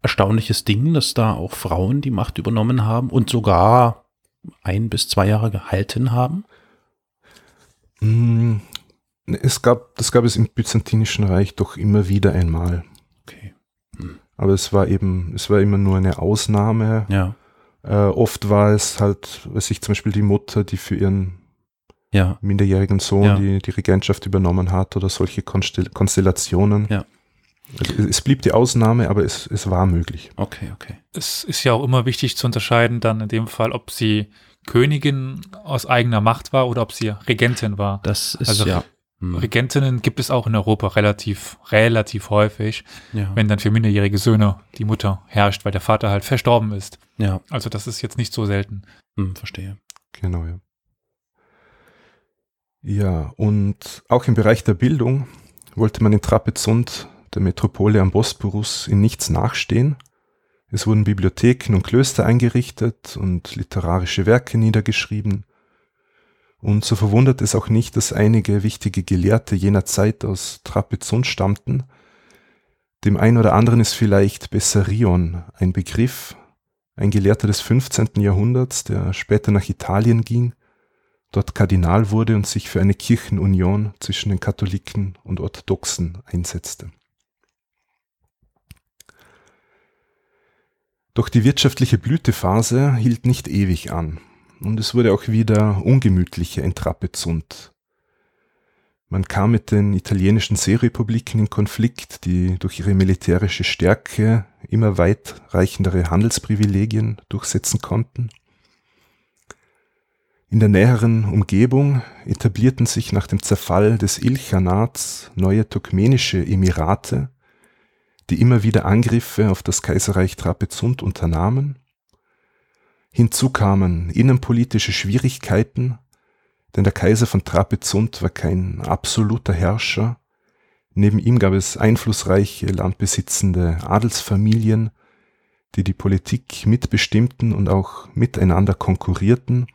erstaunliches Ding, dass da auch Frauen die Macht übernommen haben und sogar ein bis zwei Jahre gehalten haben? Mm, es gab, das gab es im Byzantinischen Reich doch immer wieder einmal. Okay. Hm. Aber es war eben, es war immer nur eine Ausnahme. Ja. Äh, oft war es halt, weiß ich, zum Beispiel die Mutter, die für ihren ja. minderjährigen Sohn ja. die, die Regentschaft übernommen hat oder solche Konstel Konstellationen. Ja. Also es blieb die Ausnahme, aber es, es war möglich. Okay, okay. Es ist ja auch immer wichtig zu unterscheiden, dann in dem Fall, ob sie Königin aus eigener Macht war oder ob sie Regentin war. Das ist also ja. Hm. Regentinnen gibt es auch in Europa relativ, relativ häufig, ja. wenn dann für minderjährige Söhne die Mutter herrscht, weil der Vater halt verstorben ist. Ja. Also das ist jetzt nicht so selten. Hm, verstehe. Genau, ja. Ja, und auch im Bereich der Bildung wollte man in Trapezunt, der Metropole am Bosporus, in nichts nachstehen. Es wurden Bibliotheken und Klöster eingerichtet und literarische Werke niedergeschrieben. Und so verwundert es auch nicht, dass einige wichtige Gelehrte jener Zeit aus Trapezunt stammten. Dem einen oder anderen ist vielleicht Bessarion ein Begriff, ein Gelehrter des 15. Jahrhunderts, der später nach Italien ging, dort Kardinal wurde und sich für eine Kirchenunion zwischen den Katholiken und Orthodoxen einsetzte. Doch die wirtschaftliche Blütephase hielt nicht ewig an und es wurde auch wieder ungemütlicher in Trapezunt. Man kam mit den italienischen Seerepubliken in Konflikt, die durch ihre militärische Stärke immer weitreichendere Handelsprivilegien durchsetzen konnten. In der näheren Umgebung etablierten sich nach dem Zerfall des Ilchanats neue turkmenische Emirate, die immer wieder Angriffe auf das Kaiserreich Trapezunt unternahmen Hinzu kamen innenpolitische Schwierigkeiten, denn der Kaiser von Trapezunt war kein absoluter Herrscher. Neben ihm gab es einflussreiche landbesitzende Adelsfamilien, die die Politik mitbestimmten und auch miteinander konkurrierten.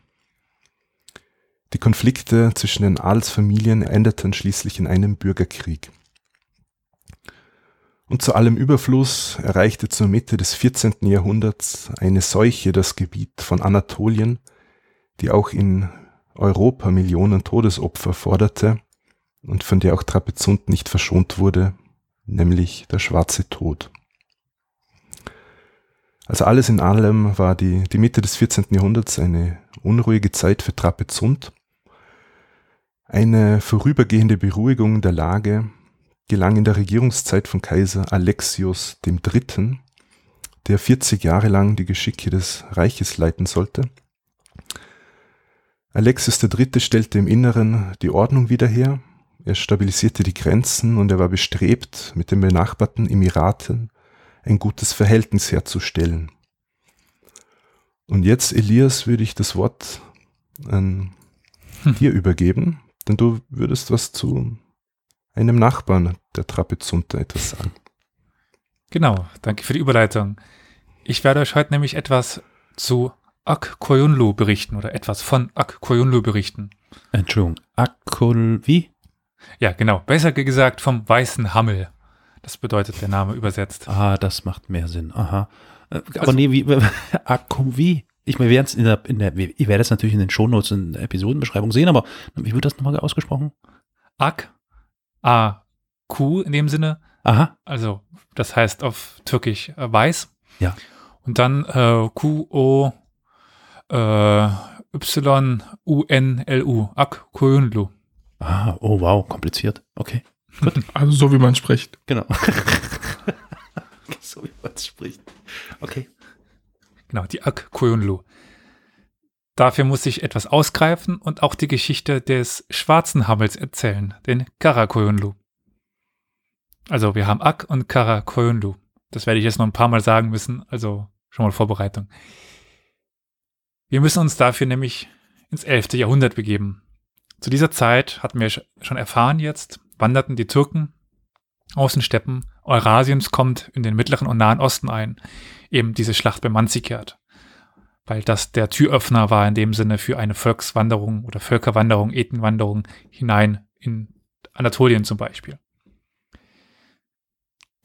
Die Konflikte zwischen den Adelsfamilien endeten schließlich in einem Bürgerkrieg. Und zu allem Überfluss erreichte zur Mitte des 14. Jahrhunderts eine Seuche das Gebiet von Anatolien, die auch in Europa Millionen Todesopfer forderte und von der auch Trapezunt nicht verschont wurde, nämlich der schwarze Tod. Also alles in allem war die, die Mitte des 14. Jahrhunderts eine unruhige Zeit für Trapezunt. Eine vorübergehende Beruhigung der Lage gelang in der Regierungszeit von Kaiser Alexios III., der 40 Jahre lang die Geschicke des Reiches leiten sollte. Alexios III. stellte im Inneren die Ordnung wieder her, er stabilisierte die Grenzen und er war bestrebt, mit den benachbarten Emiraten ein gutes Verhältnis herzustellen. Und jetzt, Elias, würde ich das Wort an hm. dir übergeben, denn du würdest was zu einem Nachbarn der Trapezunter etwas sagen. Genau, danke für die Überleitung. Ich werde euch heute nämlich etwas zu Ak Koyunlu berichten oder etwas von Ak Koyunlu berichten. Entschuldigung, Akul wie? Ja, genau. Besser gesagt vom weißen Hammel. Das bedeutet der Name übersetzt. Ah, das macht mehr Sinn. Aha. Äh, aber also, nee, wie, Akkum wie? Ich meine, wir werden es in der, in der, ihr werdet es natürlich in den Shownotes in der Episodenbeschreibung sehen, aber wie wird das nochmal ausgesprochen? Ak, A, Q in dem Sinne. Aha. Also, das heißt auf Türkisch äh, weiß. Ja. Und dann äh, Q, O, äh, Y, U, N, L, U. Ak, Kuyunlu. Ah, oh wow, kompliziert. Okay. Gut. Also so wie man spricht. Genau. so wie man spricht. Okay. Genau, die Ak Koyunlu. Dafür muss ich etwas ausgreifen und auch die Geschichte des schwarzen Hammels erzählen, den Karakoyunlu. Also wir haben Ak und Karakoyunlu. Das werde ich jetzt noch ein paar Mal sagen müssen, also schon mal Vorbereitung. Wir müssen uns dafür nämlich ins 11. Jahrhundert begeben. Zu dieser Zeit hatten wir schon erfahren jetzt, wanderten die Türken aus den Steppen Eurasiens, kommt in den mittleren und nahen Osten ein, eben diese Schlacht bei Manzikert. Weil das der Türöffner war in dem Sinne für eine Volkswanderung oder Völkerwanderung, Ethenwanderung hinein in Anatolien zum Beispiel.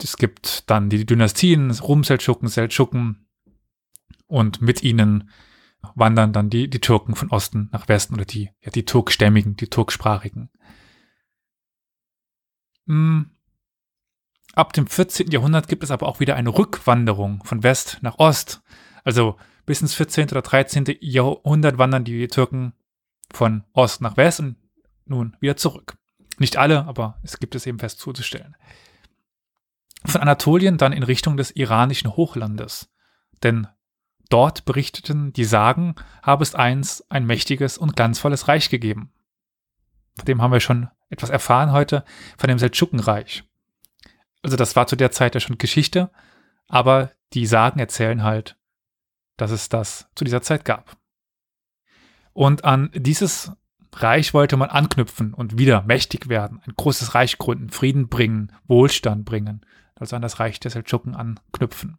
Es gibt dann die Dynastien, Rum-Seldschuken, Seldschuken und mit ihnen wandern dann die, die Türken von Osten nach Westen oder die, ja, die Turkstämmigen, die Turksprachigen. Hm. Ab dem 14. Jahrhundert gibt es aber auch wieder eine Rückwanderung von West nach Ost. Also bis ins 14. oder 13. Jahrhundert wandern die Türken von Ost nach West und nun wieder zurück. Nicht alle, aber es gibt es eben fest zuzustellen. Von Anatolien dann in Richtung des iranischen Hochlandes. Denn Dort berichteten die Sagen, habe es einst ein mächtiges und glanzvolles Reich gegeben. Von dem haben wir schon etwas erfahren heute, von dem Seldschukenreich. Also das war zu der Zeit ja schon Geschichte, aber die Sagen erzählen halt, dass es das zu dieser Zeit gab. Und an dieses Reich wollte man anknüpfen und wieder mächtig werden, ein großes Reich gründen, Frieden bringen, Wohlstand bringen, also an das Reich der Seldschuken anknüpfen.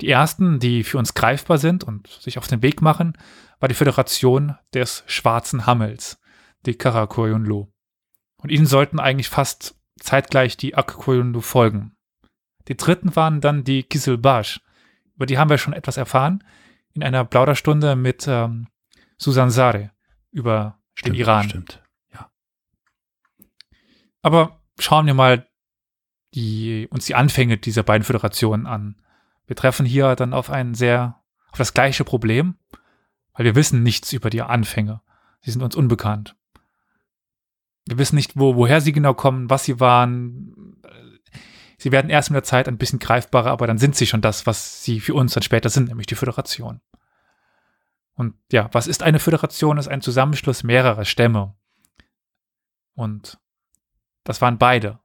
Die ersten, die für uns greifbar sind und sich auf den Weg machen, war die Föderation des Schwarzen Hammels, die Karakoyunlu. Und ihnen sollten eigentlich fast zeitgleich die Akkoyunlu folgen. Die dritten waren dann die Kisilbash. Über die haben wir schon etwas erfahren in einer Plauderstunde mit ähm, Susan Sare über stimmt, den Iran. Stimmt, ja. Aber schauen wir mal die, uns die Anfänge dieser beiden Föderationen an. Wir treffen hier dann auf ein sehr, auf das gleiche Problem, weil wir wissen nichts über die Anfänge. Sie sind uns unbekannt. Wir wissen nicht, wo, woher sie genau kommen, was sie waren. Sie werden erst mit der Zeit ein bisschen greifbarer, aber dann sind sie schon das, was sie für uns dann später sind, nämlich die Föderation. Und ja, was ist eine Föderation? Es ist ein Zusammenschluss mehrerer Stämme. Und das waren beide.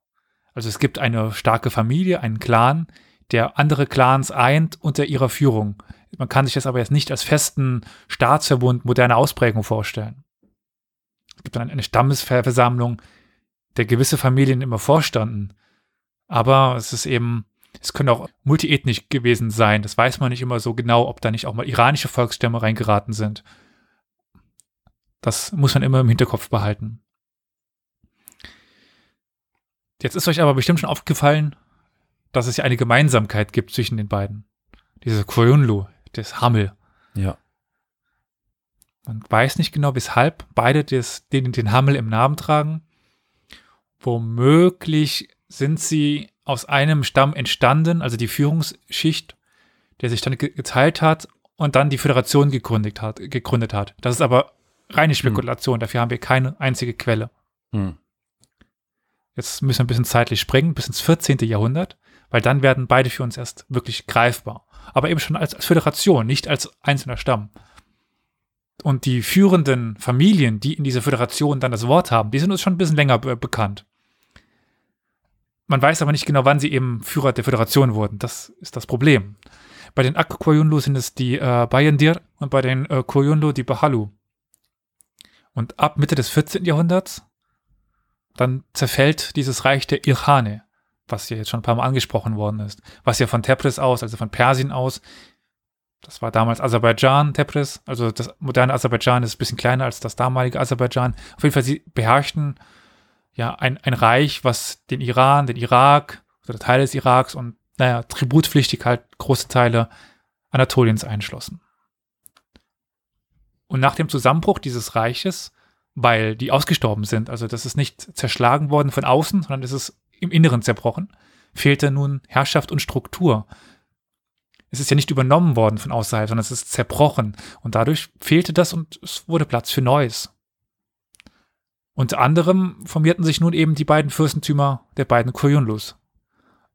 Also es gibt eine starke Familie, einen Clan, der andere Clans eint unter ihrer Führung. Man kann sich das aber jetzt nicht als festen Staatsverbund moderner Ausprägung vorstellen. Es gibt dann eine Stammesversammlung, der gewisse Familien immer vorstanden. Aber es ist eben, es können auch multiethnisch gewesen sein. Das weiß man nicht immer so genau, ob da nicht auch mal iranische Volksstämme reingeraten sind. Das muss man immer im Hinterkopf behalten. Jetzt ist euch aber bestimmt schon aufgefallen, dass es ja eine Gemeinsamkeit gibt zwischen den beiden. Diese Koyunlu, das Hammel. Ja. Man weiß nicht genau, weshalb beide des, den, den Hammel im Namen tragen. Womöglich sind sie aus einem Stamm entstanden, also die Führungsschicht der sich dann geteilt hat und dann die Föderation gegründet hat. Gegründet hat. Das ist aber reine hm. Spekulation, hm. dafür haben wir keine einzige Quelle. Hm. Jetzt müssen wir ein bisschen zeitlich springen, bis ins 14. Jahrhundert, weil dann werden beide für uns erst wirklich greifbar. Aber eben schon als, als Föderation, nicht als einzelner Stamm. Und die führenden Familien, die in dieser Föderation dann das Wort haben, die sind uns schon ein bisschen länger be bekannt. Man weiß aber nicht genau, wann sie eben Führer der Föderation wurden. Das ist das Problem. Bei den Ak-Koyunlu sind es die äh, Bayendir und bei den äh, Koyunlu die Bahalu. Und ab Mitte des 14. Jahrhunderts, dann zerfällt dieses Reich der Irhane, was ja jetzt schon ein paar Mal angesprochen worden ist, was ja von Tebris aus, also von Persien aus, das war damals Aserbaidschan, Tebris, also das moderne Aserbaidschan ist ein bisschen kleiner als das damalige Aserbaidschan. Auf jeden Fall, sie beherrschten ja ein, ein Reich, was den Iran, den Irak oder Teile des Iraks und naja, tributpflichtig halt große Teile Anatoliens einschlossen. Und nach dem Zusammenbruch dieses Reiches, weil die ausgestorben sind, also das ist nicht zerschlagen worden von außen, sondern es ist im Inneren zerbrochen, fehlte nun Herrschaft und Struktur. Es ist ja nicht übernommen worden von außerhalb, sondern es ist zerbrochen. Und dadurch fehlte das und es wurde Platz für Neues. Unter anderem formierten sich nun eben die beiden Fürstentümer der beiden Koyunlus.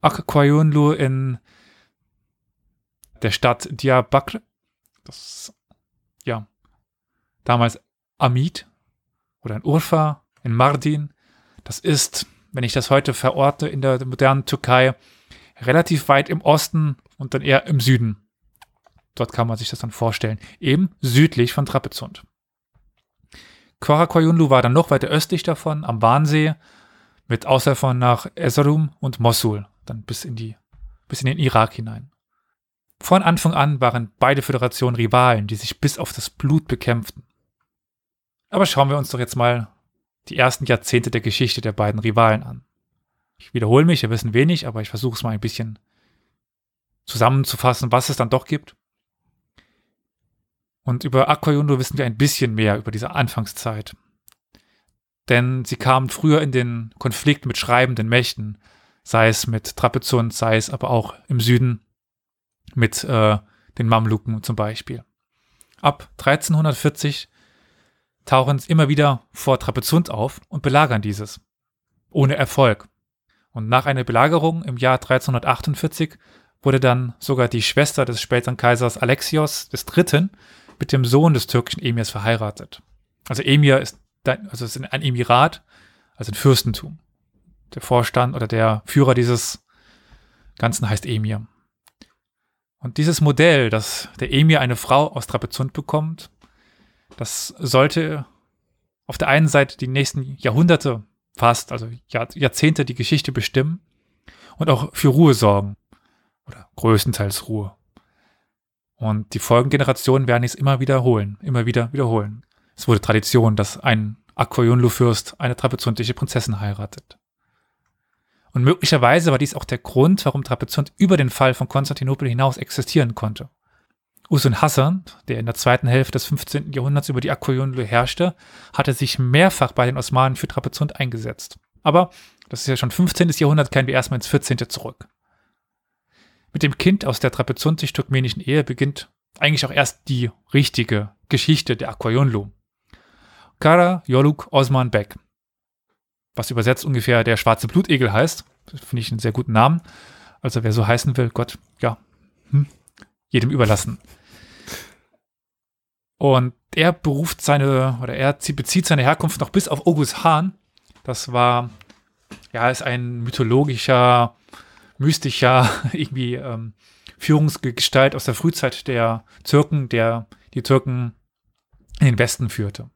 Ak Koyunlu in der Stadt Diyarbakr, das ja damals Amid oder in Urfa, in Mardin. Das ist, wenn ich das heute verorte in der modernen Türkei, relativ weit im Osten und dann eher im Süden. Dort kann man sich das dann vorstellen. Eben südlich von Trapezunt. Korakoyunlu war dann noch weiter östlich davon, am Warnsee, mit Ausläufern nach Erzurum und Mosul, dann bis in, die, bis in den Irak hinein. Von Anfang an waren beide Föderationen Rivalen, die sich bis auf das Blut bekämpften. Aber schauen wir uns doch jetzt mal die ersten Jahrzehnte der Geschichte der beiden Rivalen an. Ich wiederhole mich, wir wissen wenig, aber ich versuche es mal ein bisschen zusammenzufassen, was es dann doch gibt. Und über Aquayundo wissen wir ein bisschen mehr über diese Anfangszeit. Denn sie kamen früher in den Konflikt mit schreibenden Mächten, sei es mit Trapezunt, sei es aber auch im Süden mit äh, den Mamluken zum Beispiel. Ab 1340 tauchen sie immer wieder vor Trapezunt auf und belagern dieses. Ohne Erfolg. Und nach einer Belagerung im Jahr 1348 wurde dann sogar die Schwester des späteren Kaisers Alexios III mit dem Sohn des türkischen Emirs verheiratet. Also Emir ist, also ist ein Emirat, also ein Fürstentum. Der Vorstand oder der Führer dieses Ganzen heißt Emir. Und dieses Modell, dass der Emir eine Frau aus Trapezunt bekommt, das sollte auf der einen Seite die nächsten Jahrhunderte fast, also Jahr, Jahrzehnte die Geschichte bestimmen und auch für Ruhe sorgen. Oder größtenteils Ruhe. Und die Folgengenerationen werden es immer wiederholen, immer wieder wiederholen. Es wurde Tradition, dass ein Akoyunlu-Fürst eine trapezuntische Prinzessin heiratet. Und möglicherweise war dies auch der Grund, warum Trapezunt über den Fall von Konstantinopel hinaus existieren konnte. Usun Hassan, der in der zweiten Hälfte des 15. Jahrhunderts über die Akoyunlu herrschte, hatte sich mehrfach bei den Osmanen für Trapezunt eingesetzt. Aber das ist ja schon 15. Jahrhundert, kehren wir erstmal ins 14. zurück. Mit dem Kind aus der trapezuntisch-turkmenischen Ehe beginnt eigentlich auch erst die richtige Geschichte der Aquayonlu. Kara Yoluk Osman Bek, was übersetzt ungefähr der schwarze Blutegel heißt. Finde ich einen sehr guten Namen. Also wer so heißen will, Gott, ja, hm, jedem überlassen. Und er beruft seine, oder er bezieht seine Herkunft noch bis auf Ogus Hahn. Das war, ja, ist ein mythologischer mystischer irgendwie ähm, Führungsgestalt aus der Frühzeit der Türken, der die Türken in den Westen führte.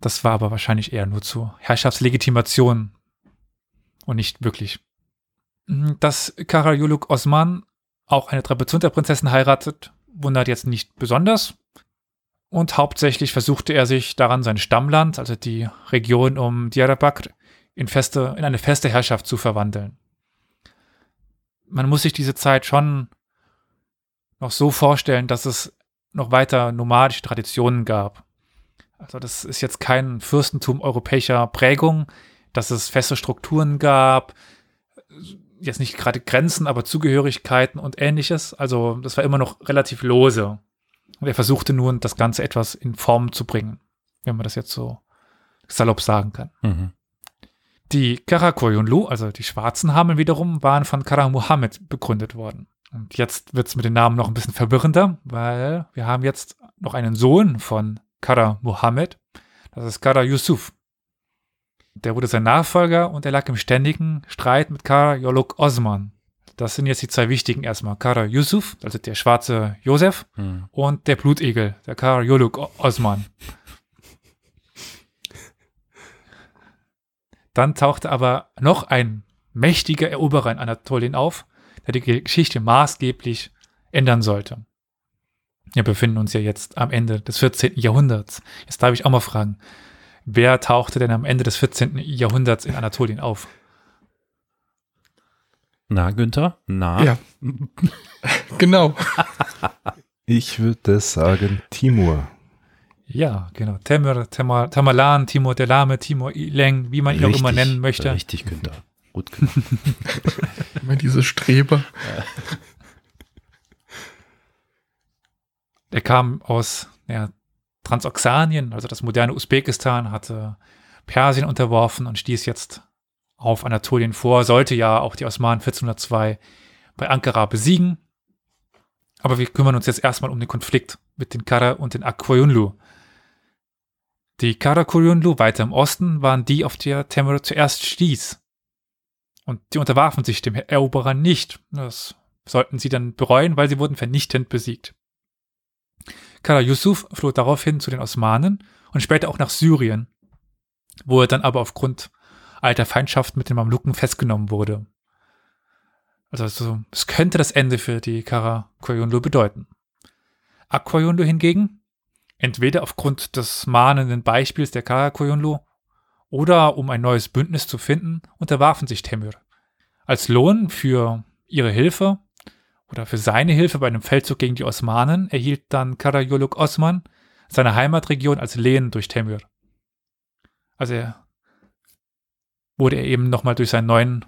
Das war aber wahrscheinlich eher nur zur Herrschaftslegitimation und nicht wirklich. Dass Karayuluk Osman auch eine Trapezunter-Prinzessin heiratet, wundert jetzt nicht besonders. Und hauptsächlich versuchte er sich daran, sein Stammland, also die Region um Diyarbakr, in, feste, in eine feste Herrschaft zu verwandeln man muss sich diese Zeit schon noch so vorstellen, dass es noch weiter nomadische Traditionen gab. Also das ist jetzt kein Fürstentum europäischer Prägung, dass es feste Strukturen gab, jetzt nicht gerade Grenzen, aber Zugehörigkeiten und ähnliches. Also das war immer noch relativ lose. Und er versuchte nun, das Ganze etwas in Form zu bringen, wenn man das jetzt so salopp sagen kann. Mhm. Die Karakoyunlu, also die schwarzen Hameln wiederum, waren von Kara Muhammad begründet worden. Und jetzt wird es mit den Namen noch ein bisschen verwirrender, weil wir haben jetzt noch einen Sohn von Kara Muhammad. Das ist Kara Yusuf. Der wurde sein Nachfolger und er lag im ständigen Streit mit Kara Yoluk Osman. Das sind jetzt die zwei wichtigen erstmal. Kara Yusuf, also der schwarze Josef, hm. und der Blutegel, der Kara Yoluk Osman. Dann tauchte aber noch ein mächtiger Eroberer in Anatolien auf, der die Geschichte maßgeblich ändern sollte. Wir befinden uns ja jetzt am Ende des 14. Jahrhunderts. Jetzt darf ich auch mal fragen, wer tauchte denn am Ende des 14. Jahrhunderts in Anatolien auf? Na, Günther? Na? Ja. genau. ich würde sagen Timur. Ja, genau. Temur, Temur, Tamalan, Timur der Lame, Timur Ileng, wie man ihn richtig, auch immer nennen möchte. Richtig, Günther. Gut gemacht. immer diese Streber. Er kam aus ja, Transoxanien, also das moderne Usbekistan, hatte Persien unterworfen und stieß jetzt auf Anatolien vor, sollte ja auch die Osmanen 1402 bei Ankara besiegen. Aber wir kümmern uns jetzt erstmal um den Konflikt mit den Kara und den Akoyunlu. Die Karakoyunlu weiter im Osten waren die, auf die Temur zuerst stieß. Und die unterwarfen sich dem Eroberer nicht. Das sollten sie dann bereuen, weil sie wurden vernichtend besiegt. Kara Yusuf floh daraufhin zu den Osmanen und später auch nach Syrien, wo er dann aber aufgrund alter Feindschaft mit den Mamluken festgenommen wurde. Also es könnte das Ende für die Kara Koyunlu bedeuten. Akoyunlu hingegen, entweder aufgrund des mahnenden Beispiels der Kara Koyunlu oder um ein neues Bündnis zu finden, unterwarfen sich Temür. Als Lohn für ihre Hilfe oder für seine Hilfe bei einem Feldzug gegen die Osmanen erhielt dann Karayoluk Osman seine Heimatregion als Lehen durch Temür. Also er wurde er eben nochmal durch seinen neuen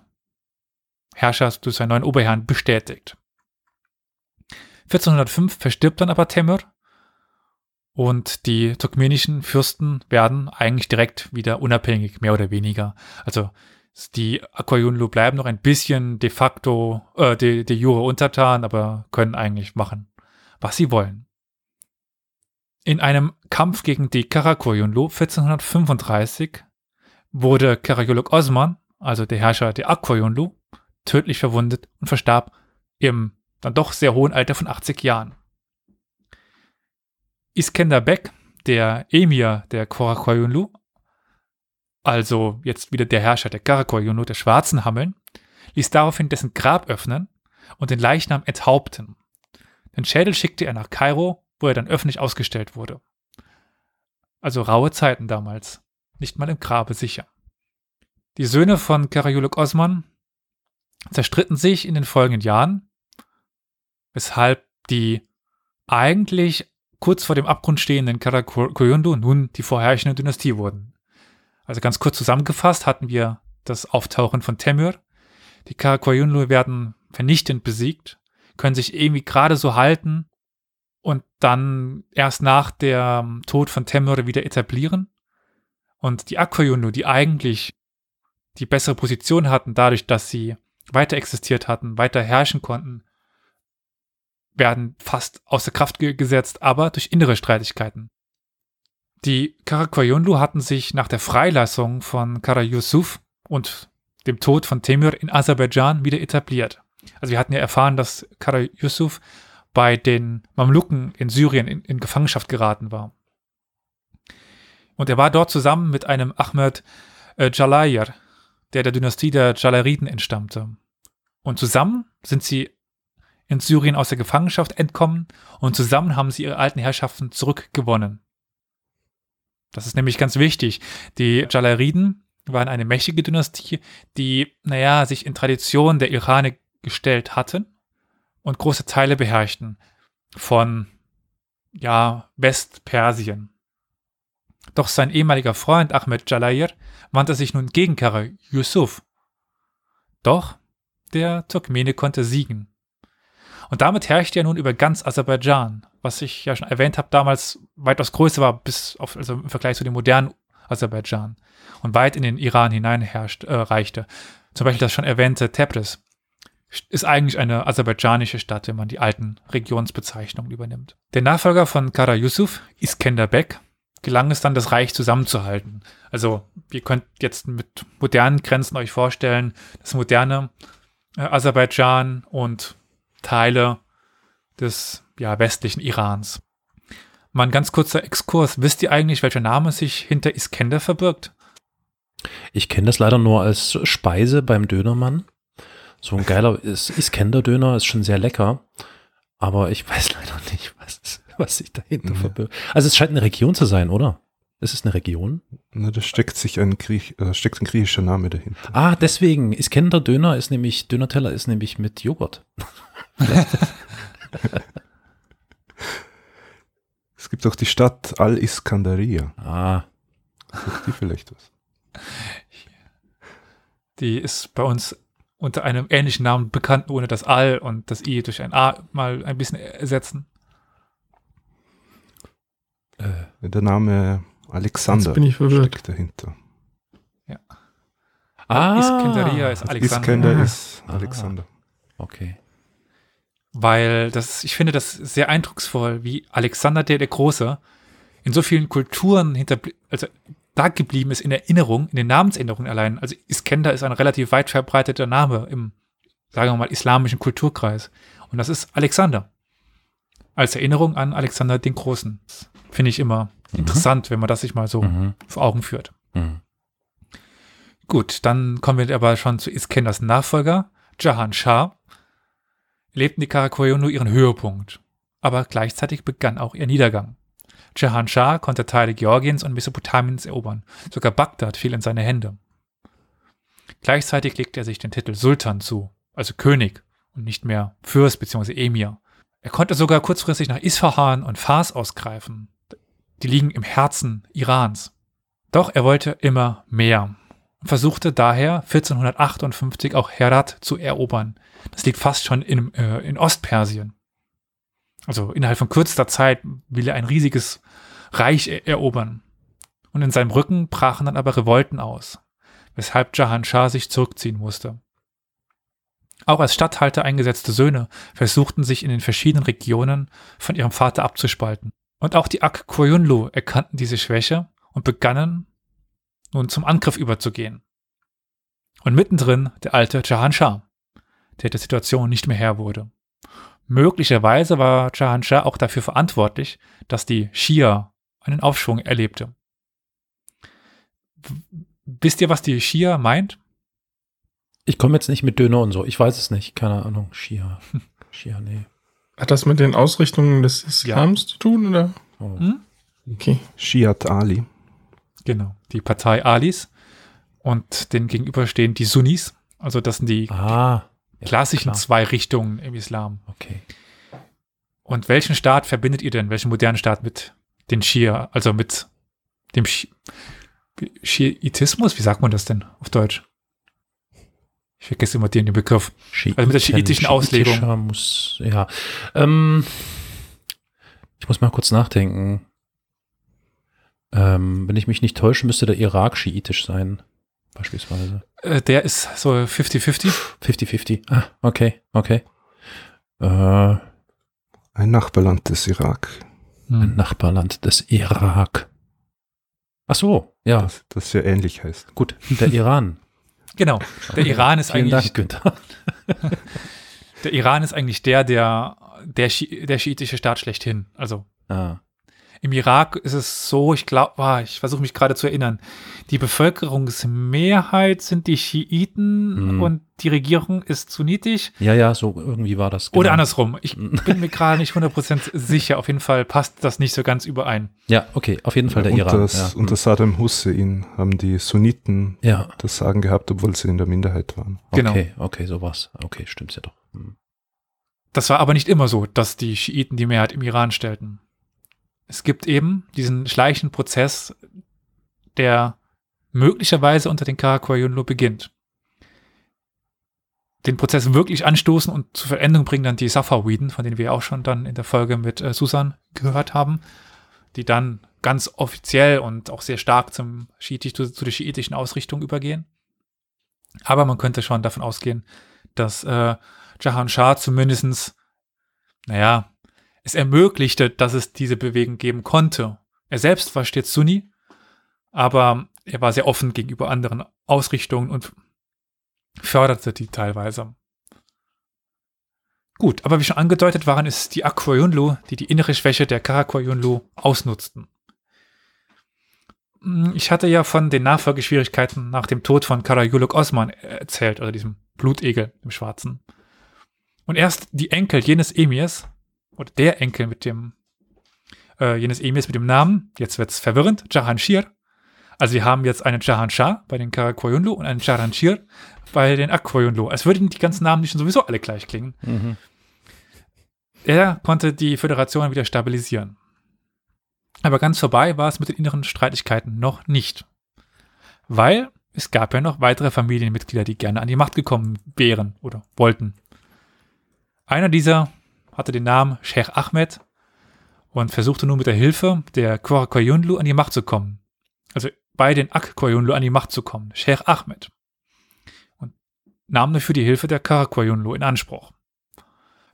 Herrscher, durch seinen neuen Oberherrn bestätigt. 1405 verstirbt dann aber Temür und die turkmenischen Fürsten werden eigentlich direkt wieder unabhängig, mehr oder weniger. Also die Akoyunlu bleiben noch ein bisschen de facto, äh, de, de jure untertan, aber können eigentlich machen, was sie wollen. In einem Kampf gegen die Karakoyunlu 1435 wurde Karayoluk Osman, also der Herrscher der Akoyunlu, tödlich verwundet und verstarb im dann doch sehr hohen Alter von 80 Jahren. Iskender Bek, der Emir der Karakoyunlu, also jetzt wieder der Herrscher der Karakoyunlu, der schwarzen Hammeln, ließ daraufhin dessen Grab öffnen und den Leichnam enthaupten. Den Schädel schickte er nach Kairo, wo er dann öffentlich ausgestellt wurde. Also raue Zeiten damals nicht mal im Grabe sicher. Die Söhne von Karayuluk Osman zerstritten sich in den folgenden Jahren, weshalb die eigentlich kurz vor dem Abgrund stehenden Karakoyunlu nun die vorherrschende Dynastie wurden. Also ganz kurz zusammengefasst hatten wir das Auftauchen von Temür. Die Karakoyunlu werden vernichtend besiegt, können sich irgendwie gerade so halten und dann erst nach dem Tod von Temür wieder etablieren. Und die Aquayunlu, die eigentlich die bessere Position hatten, dadurch, dass sie weiter existiert hatten, weiter herrschen konnten, werden fast außer Kraft gesetzt, aber durch innere Streitigkeiten. Die Karakoyunlu hatten sich nach der Freilassung von Kara Yusuf und dem Tod von Temür in Aserbaidschan wieder etabliert. Also wir hatten ja erfahren, dass Kara Yusuf bei den Mamluken in Syrien in, in Gefangenschaft geraten war. Und er war dort zusammen mit einem Ahmed äh, Jalayir, der der Dynastie der Jalariden entstammte. Und zusammen sind sie in Syrien aus der Gefangenschaft entkommen und zusammen haben sie ihre alten Herrschaften zurückgewonnen. Das ist nämlich ganz wichtig. Die Jalariden waren eine mächtige Dynastie, die, naja, sich in Tradition der Irane gestellt hatten und große Teile beherrschten von, ja, Westpersien. Doch sein ehemaliger Freund Ahmed Jalayir wandte sich nun gegen Kara Yusuf. Doch der Turkmene konnte siegen. Und damit herrschte er nun über ganz Aserbaidschan, was ich ja schon erwähnt habe, damals weitaus größer war, bis auf, also im Vergleich zu dem modernen Aserbaidschan und weit in den Iran hinein herrscht, äh, reichte. Zum Beispiel das schon erwähnte Tabriz ist eigentlich eine aserbaidschanische Stadt, wenn man die alten Regionsbezeichnungen übernimmt. Der Nachfolger von Kara Yusuf, Iskender Bek, gelang es dann, das Reich zusammenzuhalten. Also ihr könnt jetzt mit modernen Grenzen euch vorstellen, das moderne äh, Aserbaidschan und Teile des ja, westlichen Irans. Mal ein ganz kurzer Exkurs. Wisst ihr eigentlich, welcher Name sich hinter Iskender verbirgt? Ich kenne das leider nur als Speise beim Dönermann. So ein geiler Iskender-Döner ist schon sehr lecker. Aber ich weiß leider nicht, was, was sich dahinter mhm. verbirgt. Also es scheint eine Region zu sein, oder? Ist es eine Region? Na, da steckt sich ein, Griech, äh, steckt ein griechischer Name dahinter. Ah, deswegen. Iskender Döner ist nämlich, Döner-Teller ist nämlich mit Joghurt. es gibt auch die Stadt Al-Iskandaria. Ah. Sagt die vielleicht was? Die ist bei uns unter einem ähnlichen Namen bekannt, ohne das Al und das I durch ein A mal ein bisschen ersetzen. Äh, der Name Alexander steckt dahinter. Ja. Ah, Iskenderia ist Alexander. Iskender ist Alexander. Ah, okay weil das, ich finde das sehr eindrucksvoll, wie Alexander der, der Große in so vielen Kulturen hinter, also da geblieben ist in Erinnerung, in den Namensänderungen allein. Also Iskender ist ein relativ weit verbreiteter Name im, sagen wir mal, islamischen Kulturkreis. Und das ist Alexander. Als Erinnerung an Alexander den Großen. Finde ich immer mhm. interessant, wenn man das sich mal so mhm. vor Augen führt. Mhm. Gut, dann kommen wir aber schon zu Iskenders Nachfolger, Jahan Shah lebten die Karakorum nur ihren Höhepunkt. Aber gleichzeitig begann auch ihr Niedergang. Jahan Shah konnte Teile Georgiens und Mesopotamiens erobern. Sogar Bagdad fiel in seine Hände. Gleichzeitig legte er sich den Titel Sultan zu, also König und nicht mehr Fürst bzw. Emir. Er konnte sogar kurzfristig nach Isfahan und Fars ausgreifen. Die liegen im Herzen Irans. Doch er wollte immer mehr und versuchte daher 1458 auch Herat zu erobern. Das liegt fast schon in, äh, in Ostpersien. Also innerhalb von kürzester Zeit will er ein riesiges Reich er erobern. Und in seinem Rücken brachen dann aber Revolten aus, weshalb Jahan Shah sich zurückziehen musste. Auch als Statthalter eingesetzte Söhne versuchten sich in den verschiedenen Regionen von ihrem Vater abzuspalten. Und auch die Ak Koyunlu erkannten diese Schwäche und begannen nun zum Angriff überzugehen. Und mittendrin der alte Jahan Shah, der der Situation nicht mehr Herr wurde. Möglicherweise war Jahan Shah auch dafür verantwortlich, dass die Shia einen Aufschwung erlebte. Wisst ihr, was die Shia meint? Ich komme jetzt nicht mit Döner und so. Ich weiß es nicht. Keine Ahnung. Shia. Shia, nee. Hat das mit den Ausrichtungen des Islams ja. zu tun, oder? Oh. Hm? Okay. Shiat Ali. Genau, die Partei Alis und den gegenüberstehen die Sunnis. Also das sind die ah, klassischen ja, zwei Richtungen im Islam. Okay. Und welchen Staat verbindet ihr denn, welchen modernen Staat mit den Schia, also mit dem Schiitismus? Wie sagt man das denn auf Deutsch? Ich vergesse immer den, den Begriff. Schiiten, also mit der schiitischen Auslegung. Muss, ja. Ähm, ich muss mal kurz nachdenken. Ähm, wenn ich mich nicht täusche, müsste der Irak schiitisch sein, beispielsweise. Äh, der ist so 50-50. 50-50. Ah, okay, okay. Äh, ein Nachbarland des Irak. Ein hm. Nachbarland des Irak. Ach so, ja. Das, das ja ähnlich heißt. Gut, der Iran. Genau. Der Iran ist Vielen eigentlich. Dank, Günther. der Iran ist eigentlich der, der, der, Schi der schiitische Staat schlechthin. Also. Ah. Im Irak ist es so, ich glaube, ah, ich versuche mich gerade zu erinnern, die Bevölkerungsmehrheit sind die Schiiten mhm. und die Regierung ist sunnitisch. Ja, ja, so irgendwie war das. Genau. Oder andersrum. Ich bin mir gerade nicht 100% sicher. Auf jeden Fall passt das nicht so ganz überein. Ja, okay, auf jeden Fall der ja, Iran. Das, ja. Unter Saddam Hussein haben die Sunniten ja. das Sagen gehabt, obwohl sie in der Minderheit waren. Genau. Okay, okay, sowas. Okay, stimmt's ja doch. Hm. Das war aber nicht immer so, dass die Schiiten die Mehrheit im Iran stellten es gibt eben diesen schleichenden Prozess, der möglicherweise unter den Karakoyunlu beginnt. den Prozess wirklich anstoßen und zur Veränderung bringen dann die Safawiden, von denen wir auch schon dann in der Folge mit äh, Susan gehört haben, die dann ganz offiziell und auch sehr stark zum Schiitisch, zu, zu der schiitischen Ausrichtung übergehen. Aber man könnte schon davon ausgehen, dass äh, Jahan Shah zumindestens, naja, es ermöglichte, dass es diese Bewegung geben konnte. Er selbst war stets Sunni, aber er war sehr offen gegenüber anderen Ausrichtungen und förderte die teilweise. Gut, aber wie schon angedeutet waren es die Akwayunlu, die die innere Schwäche der Karakwayunlu ausnutzten. Hm, ich hatte ja von den Nachfolgeschwierigkeiten nach dem Tod von Karayuluk Osman erzählt, oder diesem Blutegel im Schwarzen. Und erst die Enkel jenes Emirs, oder der Enkel mit dem, äh, jenes Emirs mit dem Namen, jetzt wird's verwirrend, Jahanshir. Also wir haben jetzt einen Jahanshah bei den Karakoyunlu und einen Jahanshir bei den Akkoyunlu. Es würden die ganzen Namen nicht sowieso alle gleich klingen. Mhm. Er konnte die Föderation wieder stabilisieren. Aber ganz vorbei war es mit den inneren Streitigkeiten noch nicht. Weil es gab ja noch weitere Familienmitglieder, die gerne an die Macht gekommen wären oder wollten. Einer dieser hatte den Namen Sheikh Ahmed und versuchte nun mit der Hilfe der Koyunlu an die Macht zu kommen. Also bei den Ak-Koyunlu an die Macht zu kommen, Sheikh Ahmed. Und nahm dafür die Hilfe der Karakoyunlu in Anspruch.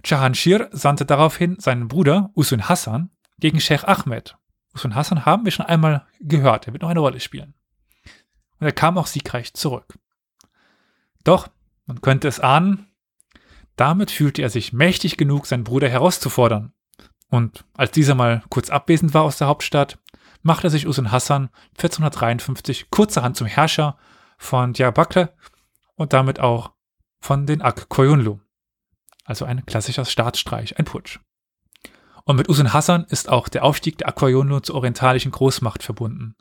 Jahanshir sandte daraufhin seinen Bruder Usun Hassan gegen Sheikh Ahmed. Usun Hassan haben wir schon einmal gehört, er wird noch eine Rolle spielen. Und er kam auch siegreich zurück. Doch, man könnte es ahnen, damit fühlte er sich mächtig genug, seinen Bruder herauszufordern. Und als dieser mal kurz abwesend war aus der Hauptstadt, machte sich Usun Hassan 1453 kurzerhand zum Herrscher von Diyarbakir und damit auch von den Ak Koyunlu. Also ein klassischer Staatsstreich, ein Putsch. Und mit Usun Hassan ist auch der Aufstieg der Ak Koyunlu zur orientalischen Großmacht verbunden.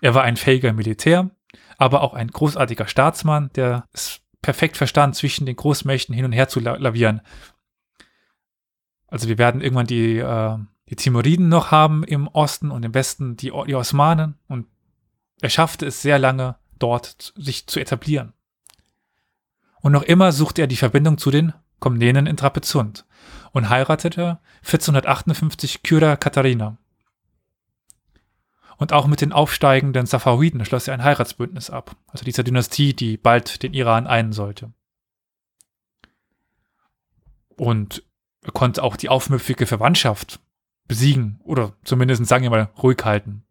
Er war ein fähiger Militär, aber auch ein großartiger Staatsmann, der es perfekt verstanden, zwischen den Großmächten hin und her zu lavieren. Also wir werden irgendwann die, äh, die Timuriden noch haben im Osten und im Westen die, die Osmanen und er schaffte es sehr lange dort sich zu etablieren. Und noch immer suchte er die Verbindung zu den Komnenen in Trapezunt und heiratete 1458 Kyra Katharina. Und auch mit den aufsteigenden Safawiden schloss er ein Heiratsbündnis ab, also dieser Dynastie, die bald den Iran einen sollte. Und er konnte auch die aufmüpfige Verwandtschaft besiegen oder zumindest, sagen wir mal, ruhig halten.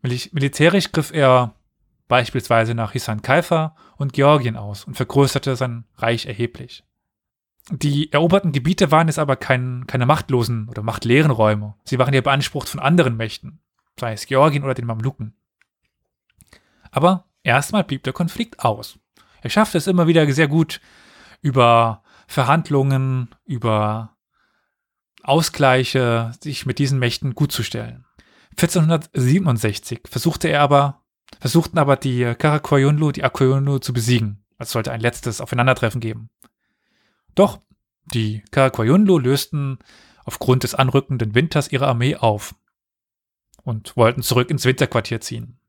Militärisch griff er beispielsweise nach Hisan Kaifa und Georgien aus und vergrößerte sein Reich erheblich. Die eroberten Gebiete waren jetzt aber kein, keine machtlosen oder machtleeren Räume. Sie waren ja beansprucht von anderen Mächten, sei es Georgien oder den Mamluken. Aber erstmal blieb der Konflikt aus. Er schaffte es immer wieder sehr gut, über Verhandlungen, über Ausgleiche sich mit diesen Mächten gut zu stellen. 1467 versuchte er aber, versuchten aber die Karakoyunlu, die Akoyunlu zu besiegen. Es sollte ein letztes Aufeinandertreffen geben. Doch die Karakoyunlu lösten aufgrund des anrückenden Winters ihre Armee auf und wollten zurück ins Winterquartier ziehen.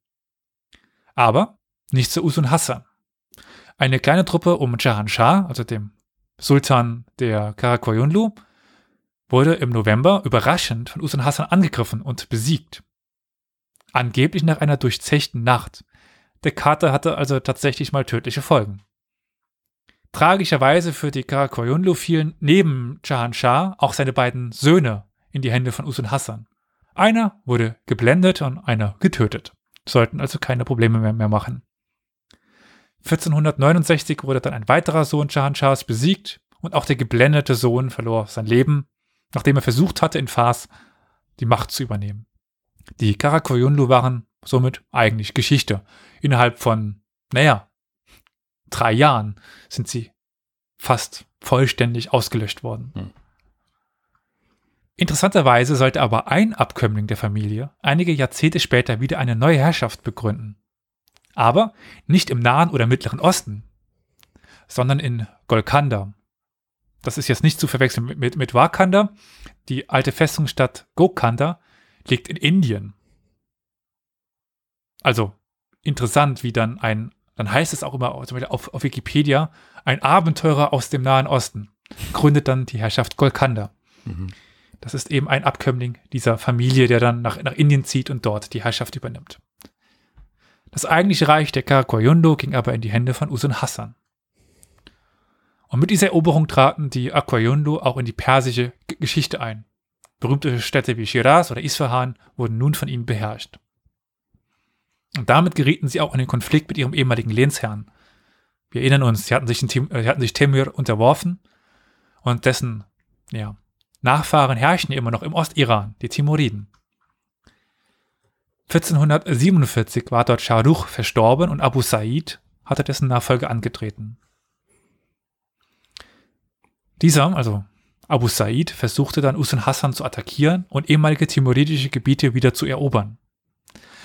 Aber nicht zu Usun Hassan. Eine kleine Truppe um Jahan Shah, also dem Sultan der Karakoyunlu, wurde im November überraschend von Usun Hassan angegriffen und besiegt. Angeblich nach einer durchzechten Nacht. Der Kater hatte also tatsächlich mal tödliche Folgen. Tragischerweise für die Karakoyunlu fielen neben Jahan Shah auch seine beiden Söhne in die Hände von Usun Hassan. Einer wurde geblendet und einer getötet. Sollten also keine Probleme mehr, mehr machen. 1469 wurde dann ein weiterer Sohn Jahan Shahs besiegt und auch der geblendete Sohn verlor sein Leben, nachdem er versucht hatte, in Fars die Macht zu übernehmen. Die Karakoyunlu waren somit eigentlich Geschichte. Innerhalb von, naja, drei Jahren sind sie fast vollständig ausgelöscht worden. Hm. Interessanterweise sollte aber ein Abkömmling der Familie einige Jahrzehnte später wieder eine neue Herrschaft begründen. Aber nicht im Nahen oder Mittleren Osten, sondern in Golkanda. Das ist jetzt nicht zu verwechseln mit, mit, mit Wakanda. Die alte Festungsstadt Gokanda liegt in Indien. Also interessant, wie dann ein dann heißt es auch immer auf, auf Wikipedia, ein Abenteurer aus dem Nahen Osten gründet dann die Herrschaft Golkanda. Mhm. Das ist eben ein Abkömmling dieser Familie, der dann nach, nach Indien zieht und dort die Herrschaft übernimmt. Das eigentliche Reich der Karakoyundo ging aber in die Hände von Usun Hassan. Und mit dieser Eroberung traten die Aquayundo auch in die persische G Geschichte ein. Berühmte Städte wie Shiraz oder Isfahan wurden nun von ihnen beherrscht. Und damit gerieten sie auch in den Konflikt mit ihrem ehemaligen Lehnsherrn. Wir erinnern uns, sie hatten sich, in, äh, sie hatten sich Temür unterworfen und dessen ja, Nachfahren herrschen immer noch im Ostiran, die Timuriden. 1447 war dort Shah Rukh verstorben und Abu Said hatte dessen Nachfolge angetreten. Dieser, also Abu Said, versuchte dann Usun Hassan zu attackieren und ehemalige timuridische Gebiete wieder zu erobern.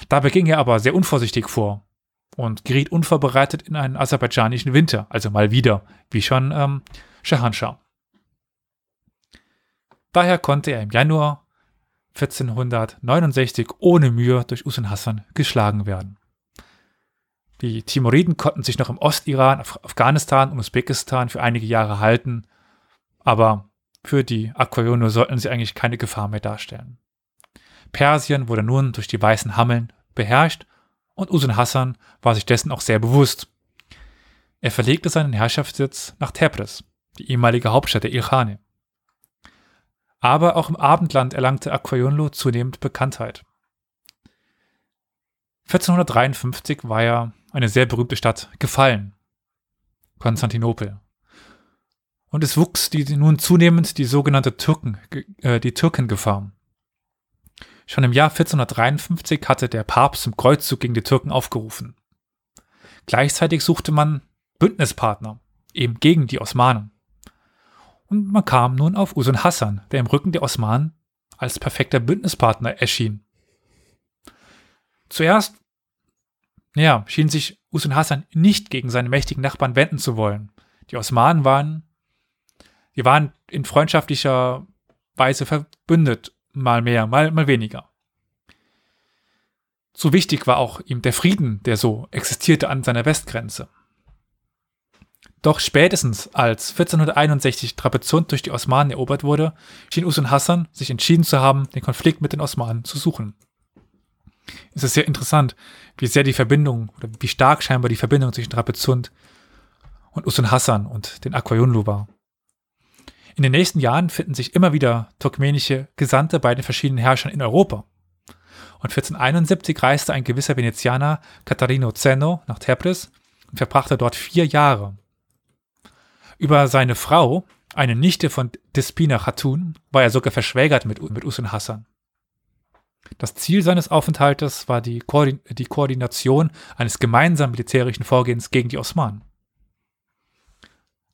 Dabei ging er aber sehr unvorsichtig vor und geriet unvorbereitet in einen aserbaidschanischen Winter, also mal wieder, wie schon ähm, Shahanshah. Daher konnte er im Januar 1469 ohne Mühe durch Usun Hassan geschlagen werden. Die Timuriden konnten sich noch im Ostiran, Afghanistan und Usbekistan für einige Jahre halten, aber für die Aquayono sollten sie eigentlich keine Gefahr mehr darstellen. Persien wurde nun durch die weißen Hammeln beherrscht und Usun Hassan war sich dessen auch sehr bewusst. Er verlegte seinen Herrschaftssitz nach Tebris, die ehemalige Hauptstadt der Ilkhane. Aber auch im Abendland erlangte Aquayonlo zunehmend Bekanntheit. 1453 war ja eine sehr berühmte Stadt gefallen, Konstantinopel. Und es wuchs die, nun zunehmend die sogenannte Türken, äh, die Türkengefahr. Schon im Jahr 1453 hatte der Papst zum Kreuzzug gegen die Türken aufgerufen. Gleichzeitig suchte man Bündnispartner, eben gegen die Osmanen und man kam nun auf Usun Hassan, der im Rücken der Osmanen als perfekter Bündnispartner erschien. Zuerst, ja, schien sich Usun Hassan nicht gegen seine mächtigen Nachbarn wenden zu wollen. Die Osmanen waren, die waren in freundschaftlicher Weise verbündet, mal mehr, mal, mal weniger. So wichtig war auch ihm der Frieden, der so existierte an seiner Westgrenze. Doch spätestens als 1461 Trapezunt durch die Osmanen erobert wurde, schien Usun Hassan sich entschieden zu haben, den Konflikt mit den Osmanen zu suchen. Es ist sehr interessant, wie sehr die Verbindung oder wie stark scheinbar die Verbindung zwischen Trapezunt und Usun Hassan und den Aquayunlu war. In den nächsten Jahren finden sich immer wieder turkmenische Gesandte bei den verschiedenen Herrschern in Europa. Und 1471 reiste ein gewisser Venezianer Catarino Zeno nach Tebris und verbrachte dort vier Jahre. Über seine Frau, eine Nichte von Despina Khatun, war er sogar verschwägert mit, mit Usun Hassan. Das Ziel seines Aufenthaltes war die, Koordin die Koordination eines gemeinsamen militärischen Vorgehens gegen die Osmanen.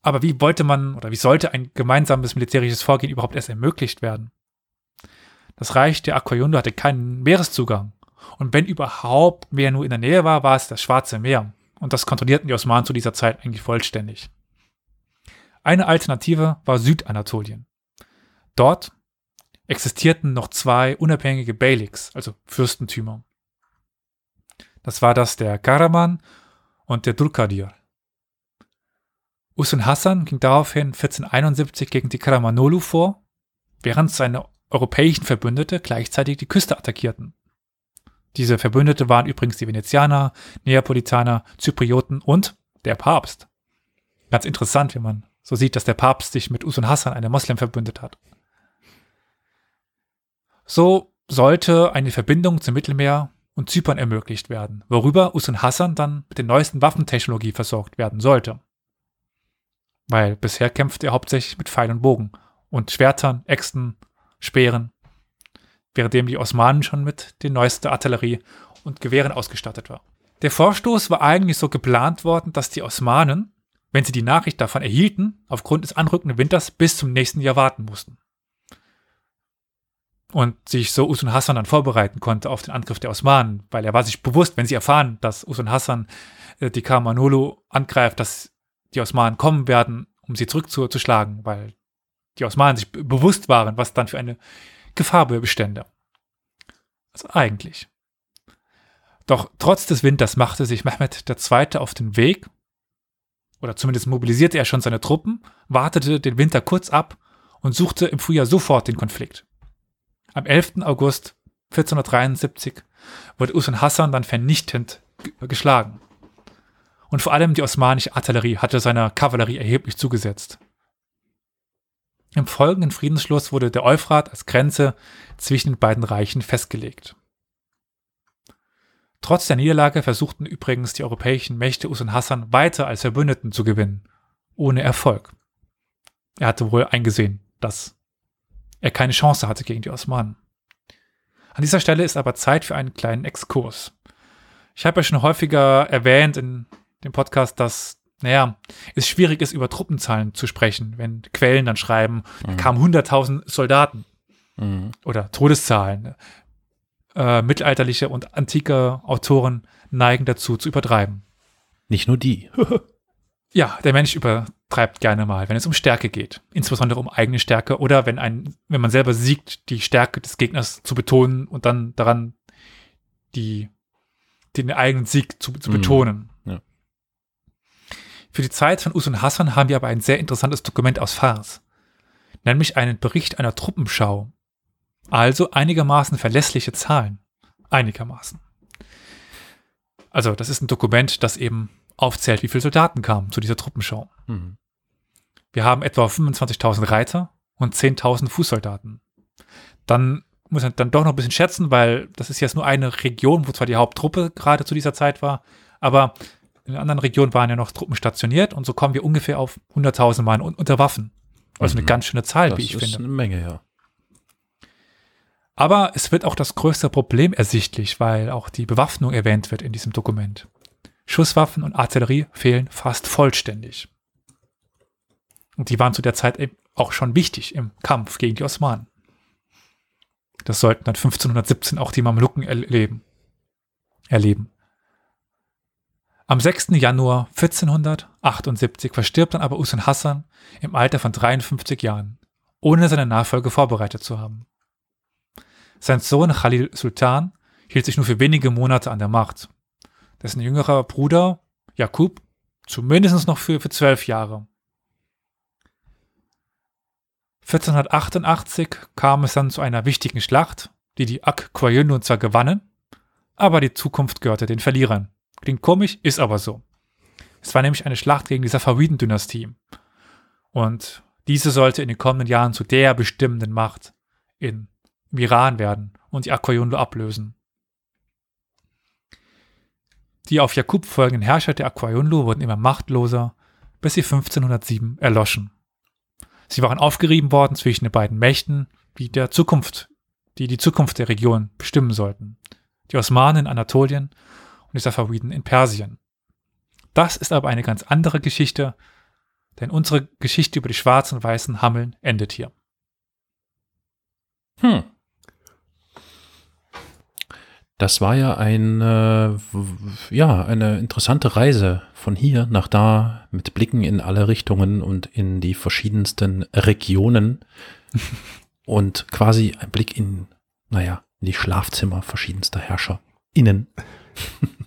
Aber wie wollte man oder wie sollte ein gemeinsames militärisches Vorgehen überhaupt erst ermöglicht werden? Das Reich der Aquayundo hatte keinen Meereszugang. Und wenn überhaupt Meer nur in der Nähe war, war es das Schwarze Meer. Und das kontrollierten die Osmanen zu dieser Zeit eigentlich vollständig. Eine Alternative war Südanatolien. Dort existierten noch zwei unabhängige Beyliks, also Fürstentümer. Das war das der Karaman und der Durkadir. Usun Hassan ging daraufhin 1471 gegen die Karamanolu vor, während seine europäischen Verbündete gleichzeitig die Küste attackierten. Diese Verbündete waren übrigens die Venezianer, Neapolitaner, Zyprioten und der Papst. Ganz interessant, wenn man so sieht, dass der Papst sich mit Usun Hassan, einem Moslem, verbündet hat. So sollte eine Verbindung zum Mittelmeer und Zypern ermöglicht werden, worüber Usun Hassan dann mit der neuesten Waffentechnologie versorgt werden sollte. Weil bisher kämpfte er hauptsächlich mit Pfeil und Bogen und Schwertern, Äxten, Speeren, währenddem die Osmanen schon mit der neuesten Artillerie und Gewehren ausgestattet war. Der Vorstoß war eigentlich so geplant worden, dass die Osmanen wenn sie die Nachricht davon erhielten, aufgrund des anrückenden Winters bis zum nächsten Jahr warten mussten. Und sich so Usun Hassan dann vorbereiten konnte auf den Angriff der Osmanen, weil er war sich bewusst, wenn sie erfahren, dass Usun Hassan äh, die Kamanolo angreift, dass die Osmanen kommen werden, um sie zurückzuschlagen, weil die Osmanen sich bewusst waren, was dann für eine Gefahr bestände. Also eigentlich. Doch trotz des Winters machte sich Mehmed II. auf den Weg, oder zumindest mobilisierte er schon seine Truppen, wartete den Winter kurz ab und suchte im Frühjahr sofort den Konflikt. Am 11. August 1473 wurde Usun Hassan dann vernichtend geschlagen. Und vor allem die osmanische Artillerie hatte seiner Kavallerie erheblich zugesetzt. Im folgenden Friedensschluss wurde der Euphrat als Grenze zwischen den beiden Reichen festgelegt. Trotz der Niederlage versuchten übrigens die europäischen Mächte Usun Hassan weiter als Verbündeten zu gewinnen, ohne Erfolg. Er hatte wohl eingesehen, dass er keine Chance hatte gegen die Osmanen. An dieser Stelle ist aber Zeit für einen kleinen Exkurs. Ich habe ja schon häufiger erwähnt in dem Podcast, dass, naja, es schwierig ist, über Truppenzahlen zu sprechen, wenn Quellen dann schreiben, mhm. kamen 100.000 Soldaten mhm. oder Todeszahlen. Äh, mittelalterliche und antike Autoren neigen dazu zu übertreiben. Nicht nur die. ja, der Mensch übertreibt gerne mal, wenn es um Stärke geht, insbesondere um eigene Stärke oder wenn ein, wenn man selber siegt, die Stärke des Gegners zu betonen und dann daran die den eigenen Sieg zu, zu mhm. betonen. Für die Zeit von Usun Hassan haben wir aber ein sehr interessantes Dokument aus Fars, nämlich einen Bericht einer Truppenschau. Also einigermaßen verlässliche Zahlen. Einigermaßen. Also, das ist ein Dokument, das eben aufzählt, wie viele Soldaten kamen zu dieser Truppenschau. Mhm. Wir haben etwa 25.000 Reiter und 10.000 Fußsoldaten. Dann muss man dann doch noch ein bisschen schätzen, weil das ist jetzt nur eine Region, wo zwar die Haupttruppe gerade zu dieser Zeit war, aber in anderen Regionen waren ja noch Truppen stationiert und so kommen wir ungefähr auf 100.000 Mann unter Waffen. Also mhm. eine ganz schöne Zahl, das wie ich finde. Das ist eine Menge, ja. Aber es wird auch das größte Problem ersichtlich, weil auch die Bewaffnung erwähnt wird in diesem Dokument. Schusswaffen und Artillerie fehlen fast vollständig. Und die waren zu der Zeit eben auch schon wichtig im Kampf gegen die Osmanen. Das sollten dann 1517 auch die Mamluken erleben. erleben. Am 6. Januar 1478 verstirbt dann aber Usun Hassan im Alter von 53 Jahren, ohne seine Nachfolge vorbereitet zu haben. Sein Sohn Khalil Sultan hielt sich nur für wenige Monate an der Macht. Dessen jüngerer Bruder Jakub zumindest noch für, für zwölf Jahre. 1488 kam es dann zu einer wichtigen Schlacht, die die Ak-Kwajunu zwar gewannen, aber die Zukunft gehörte den Verlierern. Klingt komisch, ist aber so. Es war nämlich eine Schlacht gegen die Safawiden-Dynastie. Und diese sollte in den kommenden Jahren zu der bestimmenden Macht in, im Iran werden und die Akoyunlu ablösen. Die auf Jakub folgenden Herrscher der Akoyunlu wurden immer machtloser, bis sie 1507 erloschen. Sie waren aufgerieben worden zwischen den beiden Mächten, die der Zukunft, die die Zukunft der Region bestimmen sollten. Die Osmanen in Anatolien und die Safawiden in Persien. Das ist aber eine ganz andere Geschichte, denn unsere Geschichte über die schwarzen und weißen Hammeln endet hier. Hm. Das war ja eine, ja, eine interessante Reise von hier nach da mit Blicken in alle Richtungen und in die verschiedensten Regionen und quasi ein Blick in, naja, in die Schlafzimmer verschiedenster Herrscher. Innen.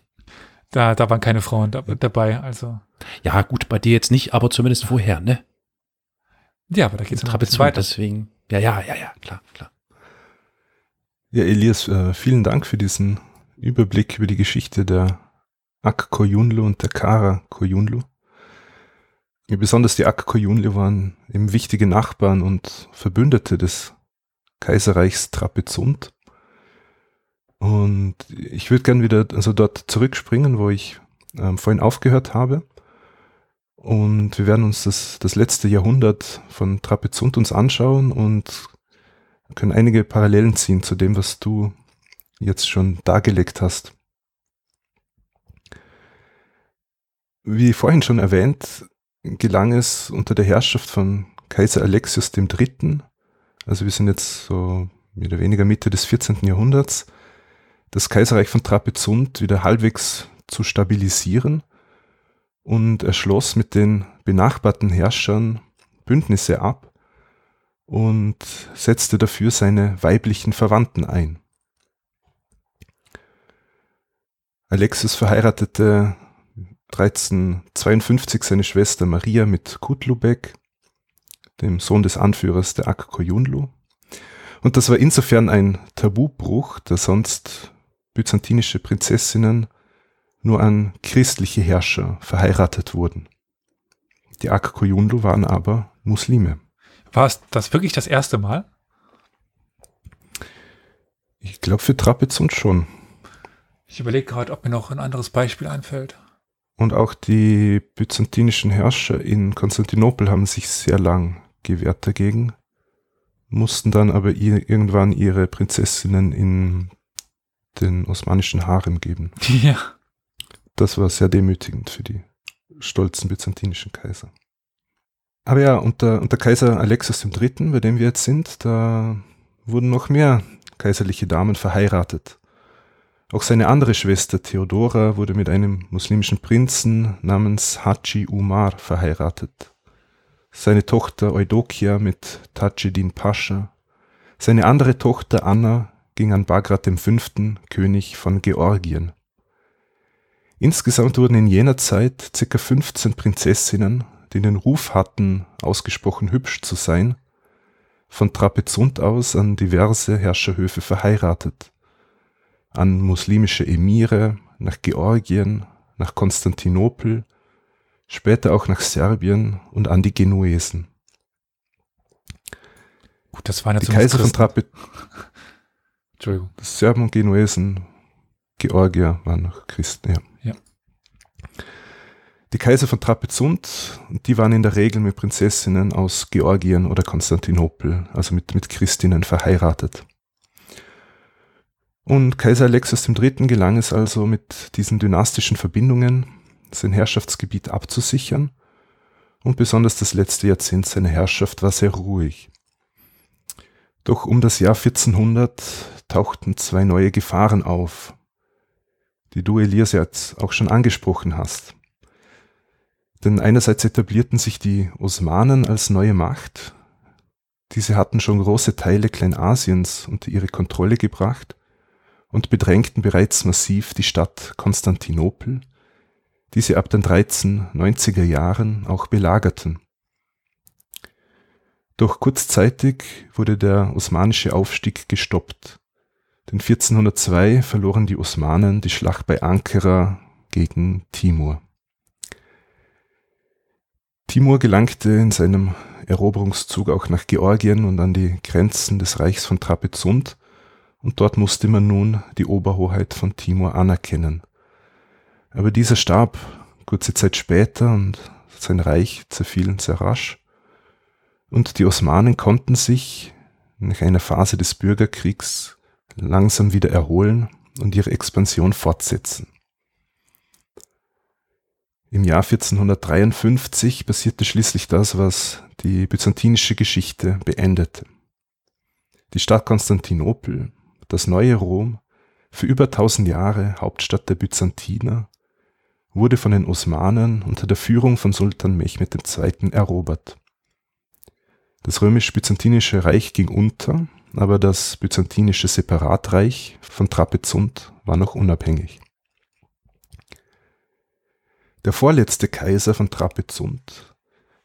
Da, da waren keine Frauen da, dabei, also. Ja, gut, bei dir jetzt nicht, aber zumindest vorher, ne? Ja, aber da geht es noch ein weiter. Deswegen, ja, ja, ja, ja, klar, klar. Ja, Elias, äh, vielen Dank für diesen Überblick über die Geschichte der Ak Koyunlu und der Kara Koyunlu. Ja, besonders die Ak Koyunlu waren eben wichtige Nachbarn und Verbündete des Kaiserreichs Trapezunt. Und ich würde gern wieder also dort zurückspringen, wo ich ähm, vorhin aufgehört habe. Und wir werden uns das, das letzte Jahrhundert von Trapezunt uns anschauen und können einige Parallelen ziehen zu dem, was du jetzt schon dargelegt hast. Wie vorhin schon erwähnt, gelang es unter der Herrschaft von Kaiser Alexius III., also wir sind jetzt so mehr oder weniger Mitte des 14. Jahrhunderts, das Kaiserreich von Trapezunt wieder halbwegs zu stabilisieren und er schloss mit den benachbarten Herrschern Bündnisse ab, und setzte dafür seine weiblichen Verwandten ein. Alexis verheiratete 1352 seine Schwester Maria mit Kutlubek, dem Sohn des Anführers der Ak-Koyunlu. Und das war insofern ein Tabubruch, da sonst byzantinische Prinzessinnen nur an christliche Herrscher verheiratet wurden. Die Ak-Koyunlu waren aber Muslime. War es das wirklich das erste Mal? Ich glaube für Trapezunt schon. Ich überlege gerade, ob mir noch ein anderes Beispiel einfällt. Und auch die byzantinischen Herrscher in Konstantinopel haben sich sehr lang gewehrt dagegen, mussten dann aber irgendwann ihre Prinzessinnen in den osmanischen Harem geben. Ja. Das war sehr demütigend für die stolzen byzantinischen Kaiser. Aber ja, unter, unter Kaiser Alexis III., bei dem wir jetzt sind, da wurden noch mehr kaiserliche Damen verheiratet. Auch seine andere Schwester Theodora wurde mit einem muslimischen Prinzen namens Haji Umar verheiratet. Seine Tochter Eudokia mit Tajeddin Pascha. Seine andere Tochter Anna ging an Bagrat V., König von Georgien. Insgesamt wurden in jener Zeit ca. 15 Prinzessinnen, die den Ruf hatten, ausgesprochen hübsch zu sein, von Trapezunt aus an diverse Herrscherhöfe verheiratet, an muslimische Emire, nach Georgien, nach Konstantinopel, später auch nach Serbien und an die Genuesen. Gut, das waren ja die Kaiser von Trapezunt. Entschuldigung. Serben und Genuesen, Georgier waren noch Christen, ja. ja. Die Kaiser von Trapezunt, die waren in der Regel mit Prinzessinnen aus Georgien oder Konstantinopel, also mit, mit Christinnen verheiratet. Und Kaiser Alexis III. gelang es also mit diesen dynastischen Verbindungen, sein Herrschaftsgebiet abzusichern und besonders das letzte Jahrzehnt seiner Herrschaft war sehr ruhig. Doch um das Jahr 1400 tauchten zwei neue Gefahren auf, die du, Elias, jetzt auch schon angesprochen hast. Denn einerseits etablierten sich die Osmanen als neue Macht. Diese hatten schon große Teile Kleinasiens unter ihre Kontrolle gebracht und bedrängten bereits massiv die Stadt Konstantinopel, die sie ab den 1390er Jahren auch belagerten. Doch kurzzeitig wurde der osmanische Aufstieg gestoppt. Denn 1402 verloren die Osmanen die Schlacht bei Ankara gegen Timur. Timur gelangte in seinem Eroberungszug auch nach Georgien und an die Grenzen des Reichs von Trapezunt, und dort musste man nun die Oberhoheit von Timur anerkennen. Aber dieser starb kurze Zeit später und sein Reich zerfiel sehr rasch und die Osmanen konnten sich nach einer Phase des Bürgerkriegs langsam wieder erholen und ihre Expansion fortsetzen. Im Jahr 1453 passierte schließlich das, was die byzantinische Geschichte beendete. Die Stadt Konstantinopel, das neue Rom, für über 1000 Jahre Hauptstadt der Byzantiner, wurde von den Osmanen unter der Führung von Sultan Mehmed II. erobert. Das römisch-byzantinische Reich ging unter, aber das byzantinische Separatreich von Trapezunt war noch unabhängig. Der vorletzte Kaiser von Trapezunt,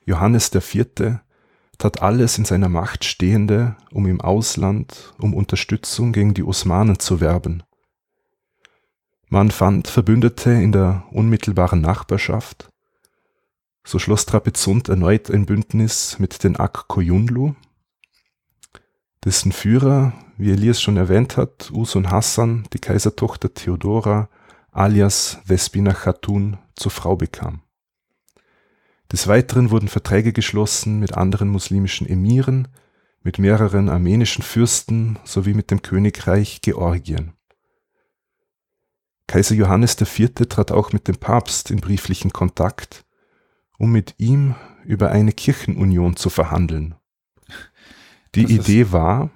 Johannes IV., tat alles in seiner Macht Stehende, um im Ausland um Unterstützung gegen die Osmanen zu werben. Man fand Verbündete in der unmittelbaren Nachbarschaft, so schloss Trapezunt erneut ein Bündnis mit den Ak-Koyunlu, dessen Führer, wie Elias schon erwähnt hat, Usun Hassan, die Kaisertochter Theodora, alias Vespina Khatun, zur Frau bekam. Des Weiteren wurden Verträge geschlossen mit anderen muslimischen Emiren, mit mehreren armenischen Fürsten sowie mit dem Königreich Georgien. Kaiser Johannes IV. trat auch mit dem Papst in brieflichen Kontakt um mit ihm über eine Kirchenunion zu verhandeln. Die das Idee ist, war.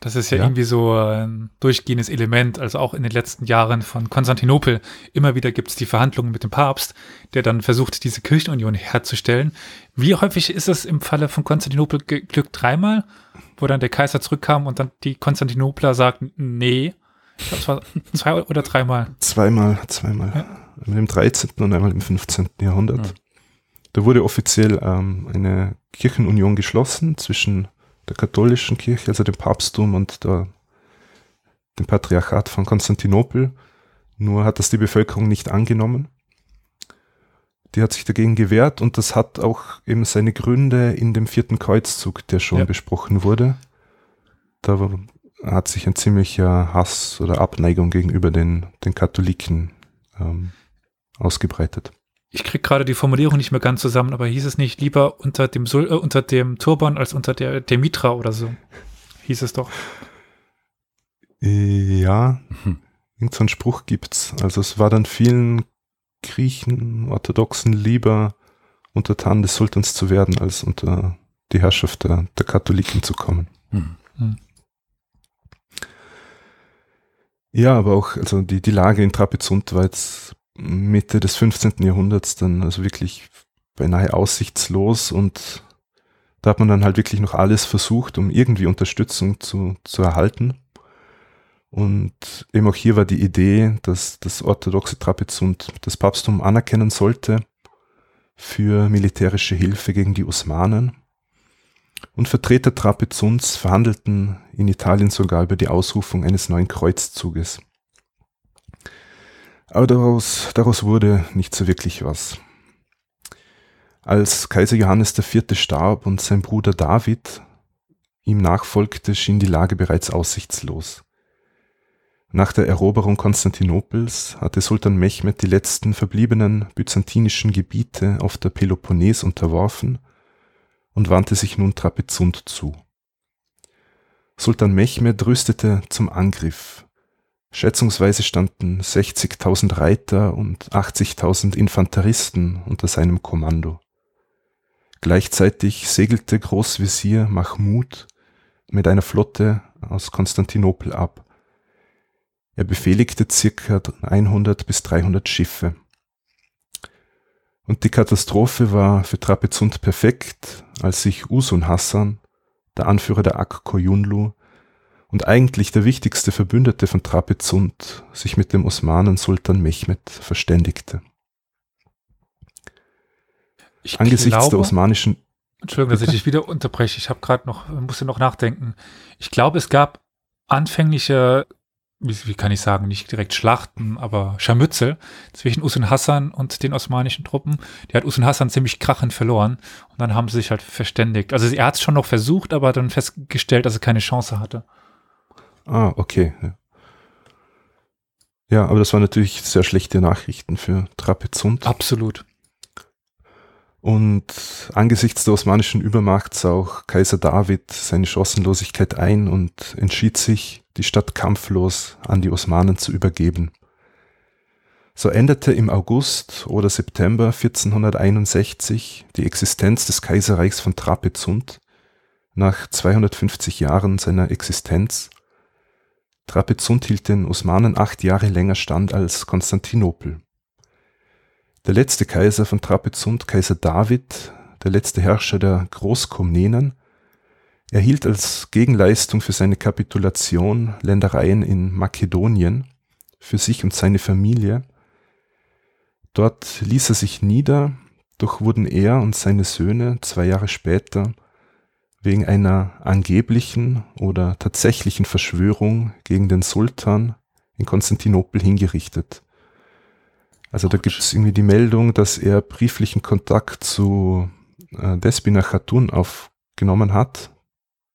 Das ist ja, ja, irgendwie so ein durchgehendes Element, also auch in den letzten Jahren von Konstantinopel. Immer wieder gibt es die Verhandlungen mit dem Papst, der dann versucht, diese Kirchenunion herzustellen. Wie häufig ist es im Falle von Konstantinopel geglückt? Dreimal, wo dann der Kaiser zurückkam und dann die Konstantinopler sagten, nee, Ich glaube, es war zwei oder dreimal. Zweimal, zweimal. Ja. Einmal im 13. und einmal im 15. Jahrhundert. Mhm. Da wurde offiziell ähm, eine Kirchenunion geschlossen zwischen der katholischen Kirche, also dem Papsttum und der, dem Patriarchat von Konstantinopel. Nur hat das die Bevölkerung nicht angenommen. Die hat sich dagegen gewehrt und das hat auch eben seine Gründe in dem vierten Kreuzzug, der schon ja. besprochen wurde. Da hat sich ein ziemlicher Hass oder Abneigung gegenüber den, den Katholiken ähm, ausgebreitet. Ich kriege gerade die Formulierung nicht mehr ganz zusammen, aber hieß es nicht lieber unter dem, Sul äh, unter dem Turban als unter der, der Mitra oder so? Hieß es doch. Ja, mhm. irgend so einen Spruch gibt's. Also es war dann vielen Griechen, Orthodoxen lieber untertan des Sultans zu werden, als unter die Herrschaft der, der Katholiken zu kommen. Mhm. Ja, aber auch, also die, die Lage in Trapezunt war jetzt Mitte des 15. Jahrhunderts dann also wirklich beinahe aussichtslos und da hat man dann halt wirklich noch alles versucht, um irgendwie Unterstützung zu, zu erhalten. Und eben auch hier war die Idee, dass das orthodoxe Trapezunt das Papsttum anerkennen sollte für militärische Hilfe gegen die Osmanen. Und Vertreter Trapezunds verhandelten in Italien sogar über die Ausrufung eines neuen Kreuzzuges. Aber daraus, daraus wurde nicht so wirklich was. Als Kaiser Johannes IV. starb und sein Bruder David ihm nachfolgte, schien die Lage bereits aussichtslos. Nach der Eroberung Konstantinopels hatte Sultan Mechmed die letzten verbliebenen byzantinischen Gebiete auf der Peloponnes unterworfen und wandte sich nun Trapezunt zu. Sultan Mechmed rüstete zum Angriff. Schätzungsweise standen 60.000 Reiter und 80.000 Infanteristen unter seinem Kommando. Gleichzeitig segelte Großvezier Mahmud mit einer Flotte aus Konstantinopel ab. Er befehligte circa 100 bis 300 Schiffe. Und die Katastrophe war für Trapezunt perfekt, als sich Usun Hassan, der Anführer der Ak Koyunlu und eigentlich der wichtigste Verbündete von Trapezunt, sich mit dem Osmanen Sultan Mehmed verständigte. Ich Angesichts glaube, der osmanischen Entschuldigung, dass ich dich wieder unterbreche. Ich habe gerade noch, musste noch nachdenken. Ich glaube, es gab anfängliche wie, wie, kann ich sagen, nicht direkt Schlachten, aber Scharmützel zwischen Usun Hassan und den osmanischen Truppen. Die hat Usun Hassan ziemlich krachend verloren und dann haben sie sich halt verständigt. Also er hat es schon noch versucht, aber dann festgestellt, dass er keine Chance hatte. Ah, okay. Ja, aber das waren natürlich sehr schlechte Nachrichten für Trapezunt. Absolut. Und angesichts der osmanischen Übermacht sah auch Kaiser David seine Chancenlosigkeit ein und entschied sich, die Stadt kampflos an die Osmanen zu übergeben. So endete im August oder September 1461 die Existenz des Kaiserreichs von Trapezunt nach 250 Jahren seiner Existenz. Trapezunt hielt den Osmanen acht Jahre länger stand als Konstantinopel. Der letzte Kaiser von Trapezunt, Kaiser David, der letzte Herrscher der Großkomnenen, erhielt als Gegenleistung für seine Kapitulation Ländereien in Makedonien für sich und seine Familie. Dort ließ er sich nieder, doch wurden er und seine Söhne zwei Jahre später wegen einer angeblichen oder tatsächlichen Verschwörung gegen den Sultan in Konstantinopel hingerichtet. Also da gibt es irgendwie die Meldung, dass er brieflichen Kontakt zu äh, Despina Khatun aufgenommen hat,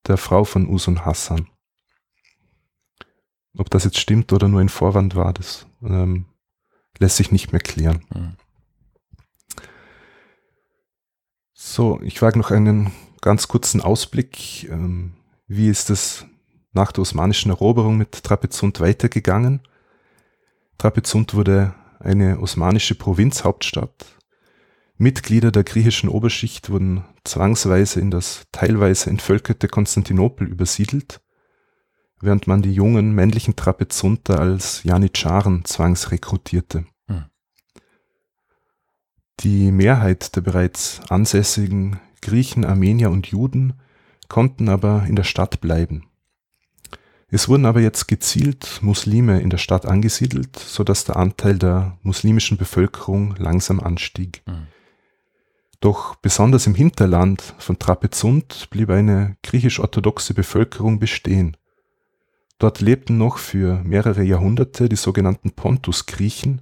der Frau von Usun Hassan. Ob das jetzt stimmt oder nur ein Vorwand war, das ähm, lässt sich nicht mehr klären. Mhm. So, ich wage noch einen ganz kurzen Ausblick. Ähm, wie ist es nach der osmanischen Eroberung mit Trapezunt weitergegangen? Trapezunt wurde eine osmanische Provinzhauptstadt. Mitglieder der griechischen Oberschicht wurden zwangsweise in das teilweise entvölkerte Konstantinopel übersiedelt, während man die jungen männlichen Trapezunter als Janitscharen zwangsrekrutierte. Hm. Die Mehrheit der bereits ansässigen Griechen, Armenier und Juden konnten aber in der Stadt bleiben. Es wurden aber jetzt gezielt Muslime in der Stadt angesiedelt, sodass der Anteil der muslimischen Bevölkerung langsam anstieg. Mhm. Doch besonders im Hinterland von Trapezunt blieb eine griechisch-orthodoxe Bevölkerung bestehen. Dort lebten noch für mehrere Jahrhunderte die sogenannten Pontus-Griechen,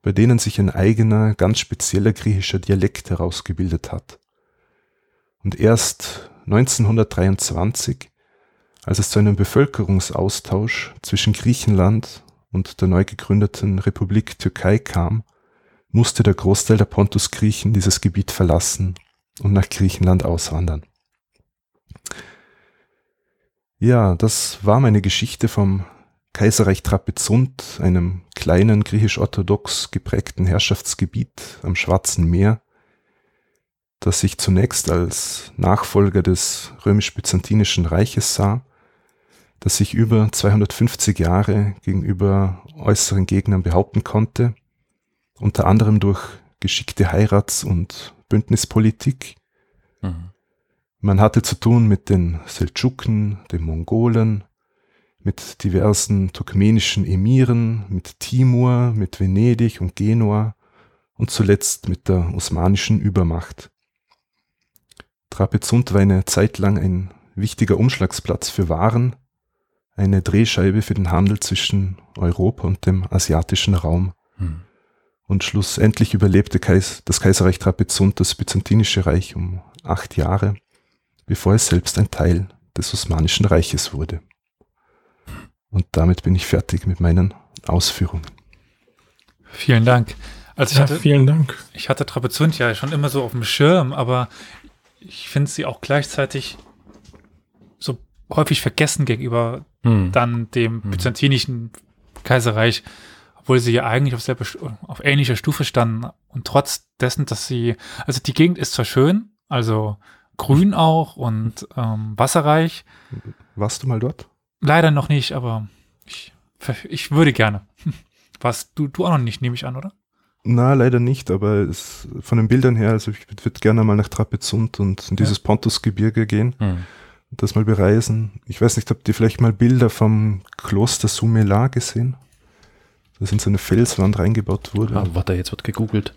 bei denen sich ein eigener, ganz spezieller griechischer Dialekt herausgebildet hat. Und erst 1923 als es zu einem Bevölkerungsaustausch zwischen Griechenland und der neu gegründeten Republik Türkei kam, musste der Großteil der Pontus-Griechen dieses Gebiet verlassen und nach Griechenland auswandern. Ja, das war meine Geschichte vom Kaiserreich Trapezunt, einem kleinen griechisch-orthodox geprägten Herrschaftsgebiet am Schwarzen Meer, das sich zunächst als Nachfolger des römisch-byzantinischen Reiches sah das sich über 250 Jahre gegenüber äußeren Gegnern behaupten konnte, unter anderem durch geschickte Heirats- und Bündnispolitik. Mhm. Man hatte zu tun mit den Seldschuken, den Mongolen, mit diversen turkmenischen Emiren, mit Timur, mit Venedig und Genua und zuletzt mit der osmanischen Übermacht. Trapezunt war eine Zeit lang ein wichtiger Umschlagsplatz für Waren, eine Drehscheibe für den Handel zwischen Europa und dem asiatischen Raum. Hm. Und schlussendlich überlebte Kais das Kaiserreich Trapezunt das Byzantinische Reich um acht Jahre, bevor es selbst ein Teil des Osmanischen Reiches wurde. Und damit bin ich fertig mit meinen Ausführungen. Vielen Dank. Also ich ja, hatte, vielen Dank. Ich hatte Trapezunt ja schon immer so auf dem Schirm, aber ich finde sie auch gleichzeitig so häufig vergessen gegenüber hm. dann dem hm. byzantinischen Kaiserreich, obwohl sie ja eigentlich auf, selbe, auf ähnlicher Stufe standen. Und trotz dessen, dass sie, also die Gegend ist zwar schön, also grün auch und ähm, wasserreich. Warst du mal dort? Leider noch nicht, aber ich, ich würde gerne. Warst du, du auch noch nicht, nehme ich an, oder? Na, leider nicht, aber es, von den Bildern her, also ich würde gerne mal nach Trapezunt und in dieses ja. Pontusgebirge gehen. Hm das mal bereisen. Ich weiß nicht, habt ihr vielleicht mal Bilder vom Kloster Sumela gesehen? Das in so eine Felswand reingebaut wurde. Ah, warte, jetzt wird gegoogelt.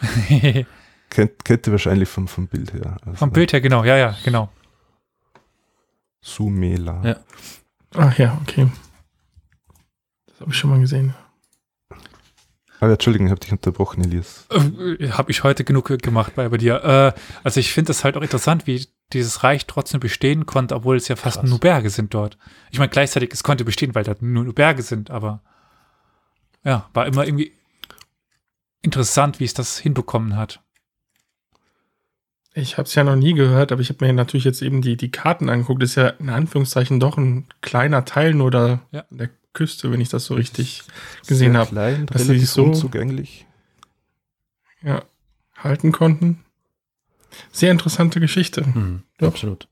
kennt, kennt ihr wahrscheinlich vom, vom Bild her. Also vom Bild her, genau, ja, ja, genau. Sumela. Ja. Ach ja, okay. Das habe ich schon mal gesehen. Aber ah, Entschuldigung, ich habe dich unterbrochen, Elias. Äh, habe ich heute genug gemacht bei, bei dir. Äh, also ich finde das halt auch interessant, wie dieses Reich trotzdem bestehen konnte, obwohl es ja fast Krass. nur Berge sind dort. Ich meine, gleichzeitig, es konnte bestehen, weil da nur Berge sind, aber ja, war immer irgendwie interessant, wie es das hinbekommen hat. Ich habe es ja noch nie gehört, aber ich habe mir natürlich jetzt eben die, die Karten angeguckt. Das ist ja in Anführungszeichen doch ein kleiner Teil nur da ja. der Küste, wenn ich das so richtig gesehen habe. Klein, dass relativ sie so unzugänglich. Ja, halten konnten. Sehr interessante Geschichte. Mhm, absolut.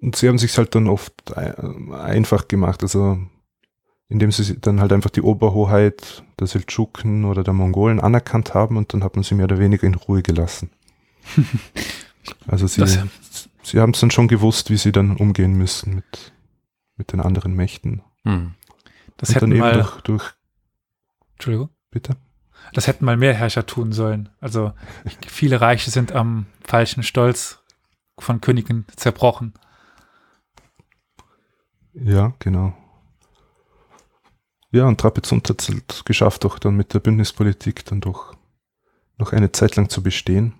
Und sie haben sich halt dann oft einfach gemacht, also indem sie dann halt einfach die Oberhoheit der Seldschuken oder der Mongolen anerkannt haben und dann hat man sie mehr oder weniger in Ruhe gelassen. also sie, sie haben es dann schon gewusst, wie sie dann umgehen müssen mit, mit den anderen Mächten. Hm. Das und hätten mal durch, durch Entschuldigung. Bitte. Das hätten mal mehr Herrscher tun sollen. Also viele Reiche sind am falschen Stolz von Königen zerbrochen. Ja, genau. Ja, und Trapezunt hat es geschafft, auch dann mit der Bündnispolitik dann doch noch eine Zeit lang zu bestehen.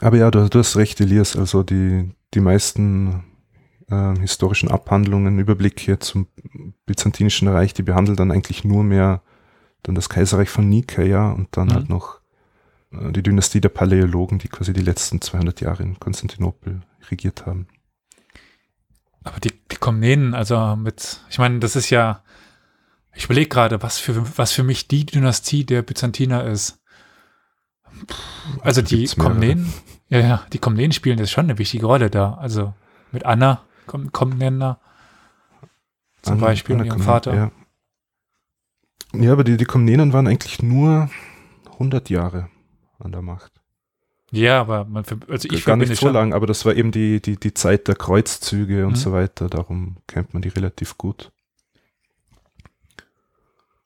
Aber ja, du, du hast recht, Elias, also die, die meisten äh, historischen Abhandlungen, Überblicke zum Byzantinischen Reich, die behandeln dann eigentlich nur mehr dann das Kaiserreich von Nikaia und dann mhm. halt noch äh, die Dynastie der Paläologen, die quasi die letzten 200 Jahre in Konstantinopel regiert haben. Aber die, die Komnenen, also mit, ich meine, das ist ja, ich überlege gerade, was für, was für mich die Dynastie der Byzantiner ist. Also die Komnenen, ja, ja, die Komnenen spielen das schon eine wichtige Rolle da. Also mit Anna Komnenner zum Anna, Beispiel Anna, ihrem Vater. Ja. ja, aber die, die Komnenen waren eigentlich nur 100 Jahre an der Macht. Ja, aber man, also ich gar nicht so lang, aber das war eben die, die, die Zeit der Kreuzzüge und mhm. so weiter. Darum kennt man die relativ gut.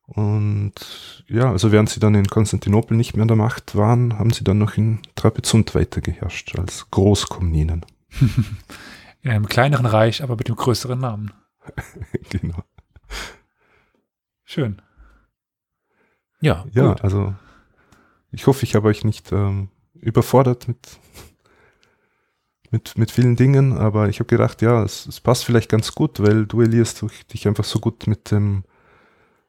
Und ja, also während sie dann in Konstantinopel nicht mehr an der Macht waren, haben sie dann noch in Trapezunt weitergeherrscht als Großkomninen. in einem kleineren Reich, aber mit dem größeren Namen. genau. Schön. Ja, ja gut. also ich hoffe, ich habe euch nicht ähm, überfordert mit, mit, mit vielen Dingen, aber ich habe gedacht, ja, es, es, passt vielleicht ganz gut, weil du, Elias, du dich einfach so gut mit dem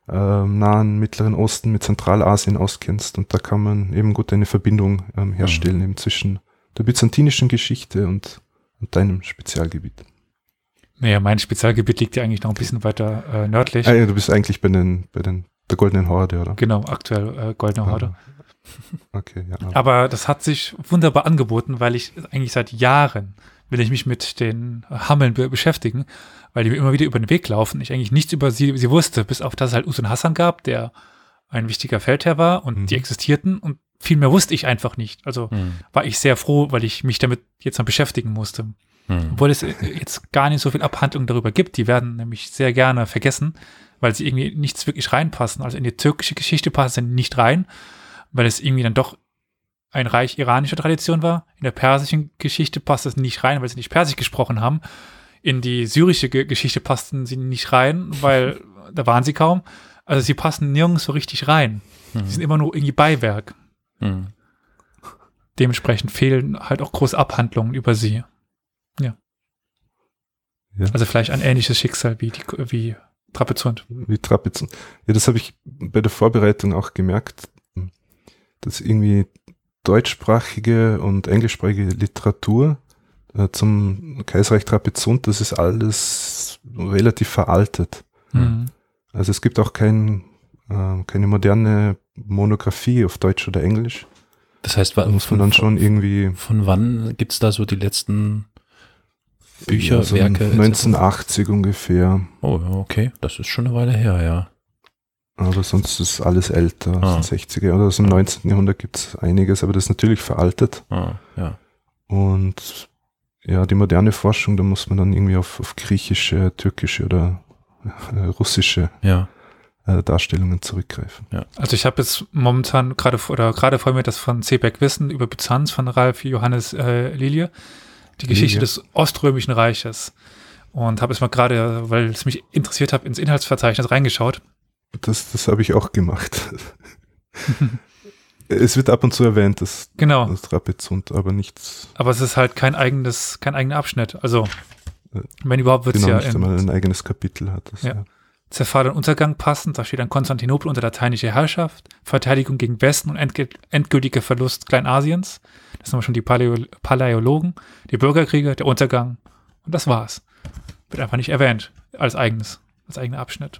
ähm, nahen Mittleren Osten, mit Zentralasien auskennst und da kann man eben gut eine Verbindung ähm, herstellen mhm. eben zwischen der byzantinischen Geschichte und, und deinem Spezialgebiet. Naja, mein Spezialgebiet liegt ja eigentlich noch ein bisschen weiter äh, nördlich. Ah, ja, du bist eigentlich bei den, bei den der Goldenen Horde, oder? Genau, aktuell äh, Goldene Horde. Okay, ja. Aber das hat sich wunderbar angeboten, weil ich eigentlich seit Jahren will ich mich mit den Hammeln be beschäftigen, weil die mir immer wieder über den Weg laufen. Ich eigentlich nichts über sie, sie wusste, bis auf dass es halt Usun Hassan gab, der ein wichtiger Feldherr war und mhm. die existierten und viel mehr wusste ich einfach nicht. Also mhm. war ich sehr froh, weil ich mich damit jetzt mal beschäftigen musste. Mhm. Obwohl es jetzt gar nicht so viel Abhandlung darüber gibt. Die werden nämlich sehr gerne vergessen, weil sie irgendwie nichts wirklich reinpassen. Also in die türkische Geschichte passen sie nicht rein weil es irgendwie dann doch ein Reich iranischer Tradition war. In der persischen Geschichte passt es nicht rein, weil sie nicht persisch gesprochen haben. In die syrische Geschichte passten sie nicht rein, weil da waren sie kaum. Also sie passen nirgends so richtig rein. Mhm. Sie sind immer nur irgendwie Beiwerk. Mhm. Dementsprechend fehlen halt auch große Abhandlungen über sie. Ja. ja. Also vielleicht ein ähnliches Schicksal wie, die, wie Trapezunt. Wie Trapezunt. Ja, das habe ich bei der Vorbereitung auch gemerkt dass irgendwie deutschsprachige und englischsprachige Literatur zum Kaiserreich Trapezunt, das ist alles relativ veraltet. Mhm. Also es gibt auch kein, äh, keine moderne Monographie auf Deutsch oder Englisch. Das heißt, da muss man dann schon irgendwie. Von wann gibt es da so die letzten Bücher, ja, Werke? 1980 ungefähr. Oh, okay, das ist schon eine Weile her, ja. Aber sonst ist alles älter, ah. 60er oder aus dem 19. Jahrhundert gibt es einiges, aber das ist natürlich veraltet. Ah, ja. Und ja, die moderne Forschung, da muss man dann irgendwie auf, auf griechische, türkische oder äh, russische ja. äh, Darstellungen zurückgreifen. Ja. Also ich habe jetzt momentan gerade oder gerade vor mir das von Cebeck Wissen über Byzanz von Ralf Johannes äh, Lilie, die Geschichte Lilie. des Oströmischen Reiches. Und habe es mal gerade, weil es mich interessiert hat, ins Inhaltsverzeichnis reingeschaut. Das, das habe ich auch gemacht. es wird ab und zu erwähnt, das, genau. das Trapezund, aber nichts. Aber es ist halt kein eigenes, kein eigener Abschnitt. Also, wenn überhaupt wird es genau, ja. Nicht einmal ein eigenes Kapitel hat das, ja. ja. Zerfall und Untergang passend, da steht dann Konstantinopel unter lateinischer Herrschaft, Verteidigung gegen Westen und endgültiger Verlust Kleinasiens. Das sind wir schon die Paleo Paläologen, die Bürgerkriege, der Untergang und das war's. Wird einfach nicht erwähnt als eigenes, als eigener Abschnitt.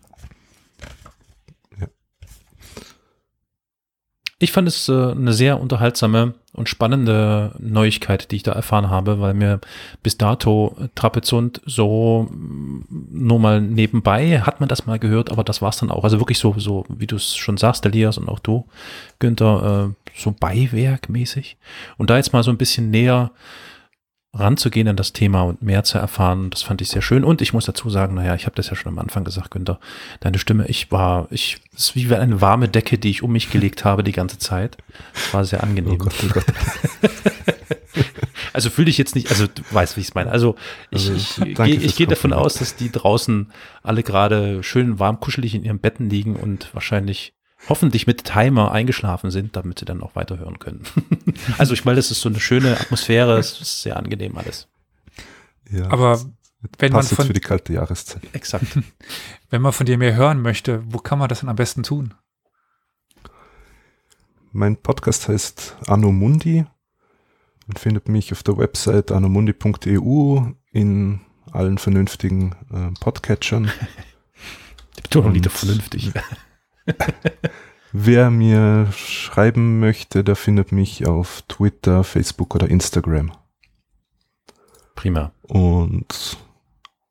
Ich fand es äh, eine sehr unterhaltsame und spannende Neuigkeit, die ich da erfahren habe, weil mir bis dato Trapezund so mm, nur mal nebenbei hat man das mal gehört, aber das war es dann auch. Also wirklich so, so wie du es schon sagst, Elias und auch du, Günther, äh, so beiwerkmäßig. Und da jetzt mal so ein bisschen näher ranzugehen an das Thema und mehr zu erfahren. Das fand ich sehr schön. Und ich muss dazu sagen, naja, ich habe das ja schon am Anfang gesagt, Günther, deine Stimme, ich war, ich, es ist wie eine warme Decke, die ich um mich gelegt habe die ganze Zeit. Das war sehr angenehm. Oh Gott, oh Gott. also fühle dich jetzt nicht, also du weißt, wie ich es meine. Also ich, also, ich, ich, ich gehe davon aus, dass die draußen alle gerade schön warm kuschelig in ihren Betten liegen und wahrscheinlich hoffentlich mit Timer eingeschlafen sind, damit sie dann auch weiterhören können. also ich meine, das ist so eine schöne Atmosphäre, es ist sehr angenehm alles. Ja, Aber wenn man von für die kalte Jahreszeit. Exakt. Wenn man von dir mehr hören möchte, wo kann man das denn am besten tun? Mein Podcast heißt Anno Mundi. Man findet mich auf der Website anomundi.eu in allen vernünftigen äh, Podcatchern. Die Betonung liegt vernünftig. Wer mir schreiben möchte, der findet mich auf Twitter, Facebook oder Instagram. Prima. Und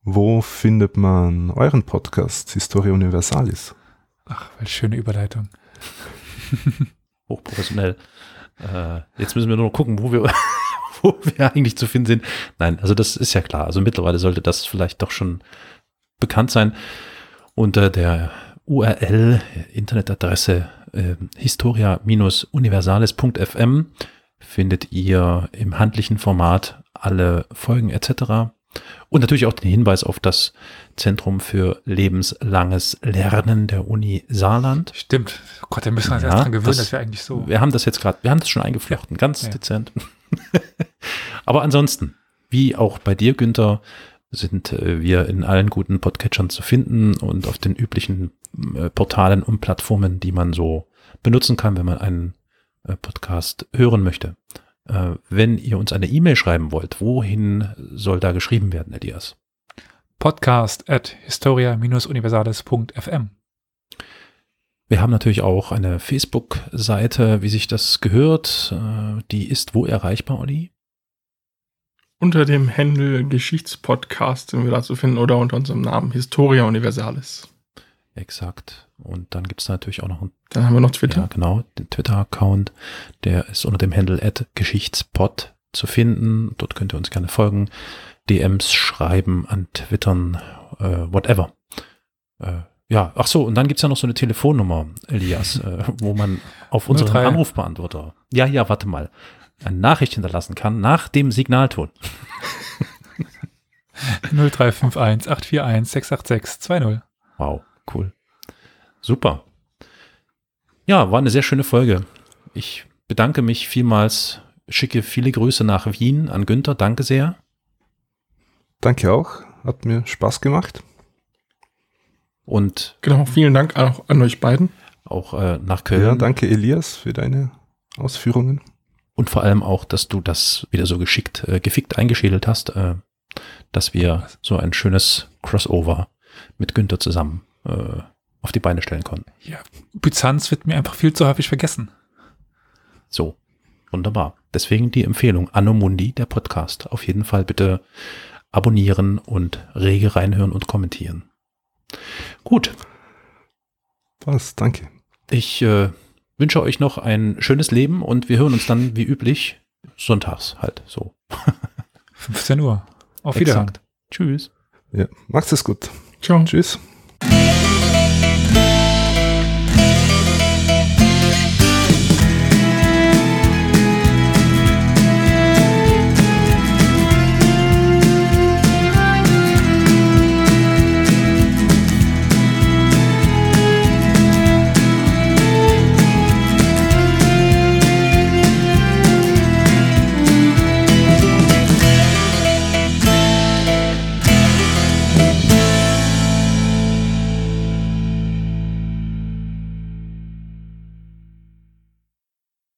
wo findet man euren Podcast Historia Universalis? Ach, welche schöne Überleitung. Hochprofessionell. Äh, jetzt müssen wir nur noch gucken, wo wir, wo wir eigentlich zu finden sind. Nein, also das ist ja klar. Also mittlerweile sollte das vielleicht doch schon bekannt sein. Unter der URL, Internetadresse äh, historia-universales.fm findet ihr im handlichen Format alle Folgen etc. Und natürlich auch den Hinweis auf das Zentrum für lebenslanges Lernen der Uni Saarland. Stimmt. Oh Gott, da müssen wir uns ja, erst dran gewöhnen, das, dass wir eigentlich so. Wir haben das jetzt gerade, wir haben das schon eingeflochten, ja. ganz ja. dezent. Aber ansonsten, wie auch bei dir, Günther, sind äh, wir in allen guten Podcatchern zu finden und auf den üblichen Portalen und Plattformen, die man so benutzen kann, wenn man einen äh, Podcast hören möchte. Äh, wenn ihr uns eine E-Mail schreiben wollt, wohin soll da geschrieben werden, Elias? Podcast at historia-universales.fm. Wir haben natürlich auch eine Facebook-Seite, wie sich das gehört. Äh, die ist wo erreichbar, Olli? Unter dem Handle Geschichtspodcast sind wir da zu finden oder unter unserem Namen Historia Universalis. Exakt. Und dann gibt es natürlich auch noch einen. Dann haben wir noch Twitter. Ja, genau, den Twitter-Account. Der ist unter dem Handle at Geschichtspod zu finden. Dort könnt ihr uns gerne folgen, DMs schreiben, an Twittern, äh, whatever. Äh, ja, ach so, und dann gibt es ja noch so eine Telefonnummer, Elias, äh, wo man auf unseren 03. Anrufbeantworter, ja, ja, warte mal, eine Nachricht hinterlassen kann nach dem Signalton. 0351 841 686 20. Wow, cool. Super. Ja, war eine sehr schöne Folge. Ich bedanke mich vielmals, schicke viele Grüße nach Wien an Günther. Danke sehr. Danke auch. Hat mir Spaß gemacht. Und genau, vielen Dank auch an euch beiden. Auch äh, nach Köln. Ja, danke Elias für deine Ausführungen. Und vor allem auch, dass du das wieder so geschickt, äh, gefickt eingeschädelt hast, äh, dass wir so ein schönes Crossover mit Günther zusammen äh, auf die Beine stellen konnten. Ja, Byzanz wird mir einfach viel zu häufig vergessen. So, wunderbar. Deswegen die Empfehlung, Anno Mundi, der Podcast. Auf jeden Fall bitte abonnieren und rege reinhören und kommentieren. Gut. Was, danke. Ich äh, wünsche euch noch ein schönes Leben und wir hören uns dann wie üblich sonntags halt so. 15 Uhr. Auf Wiedersehen. Tschüss. Ja, macht's es gut. Ciao. Tschüss.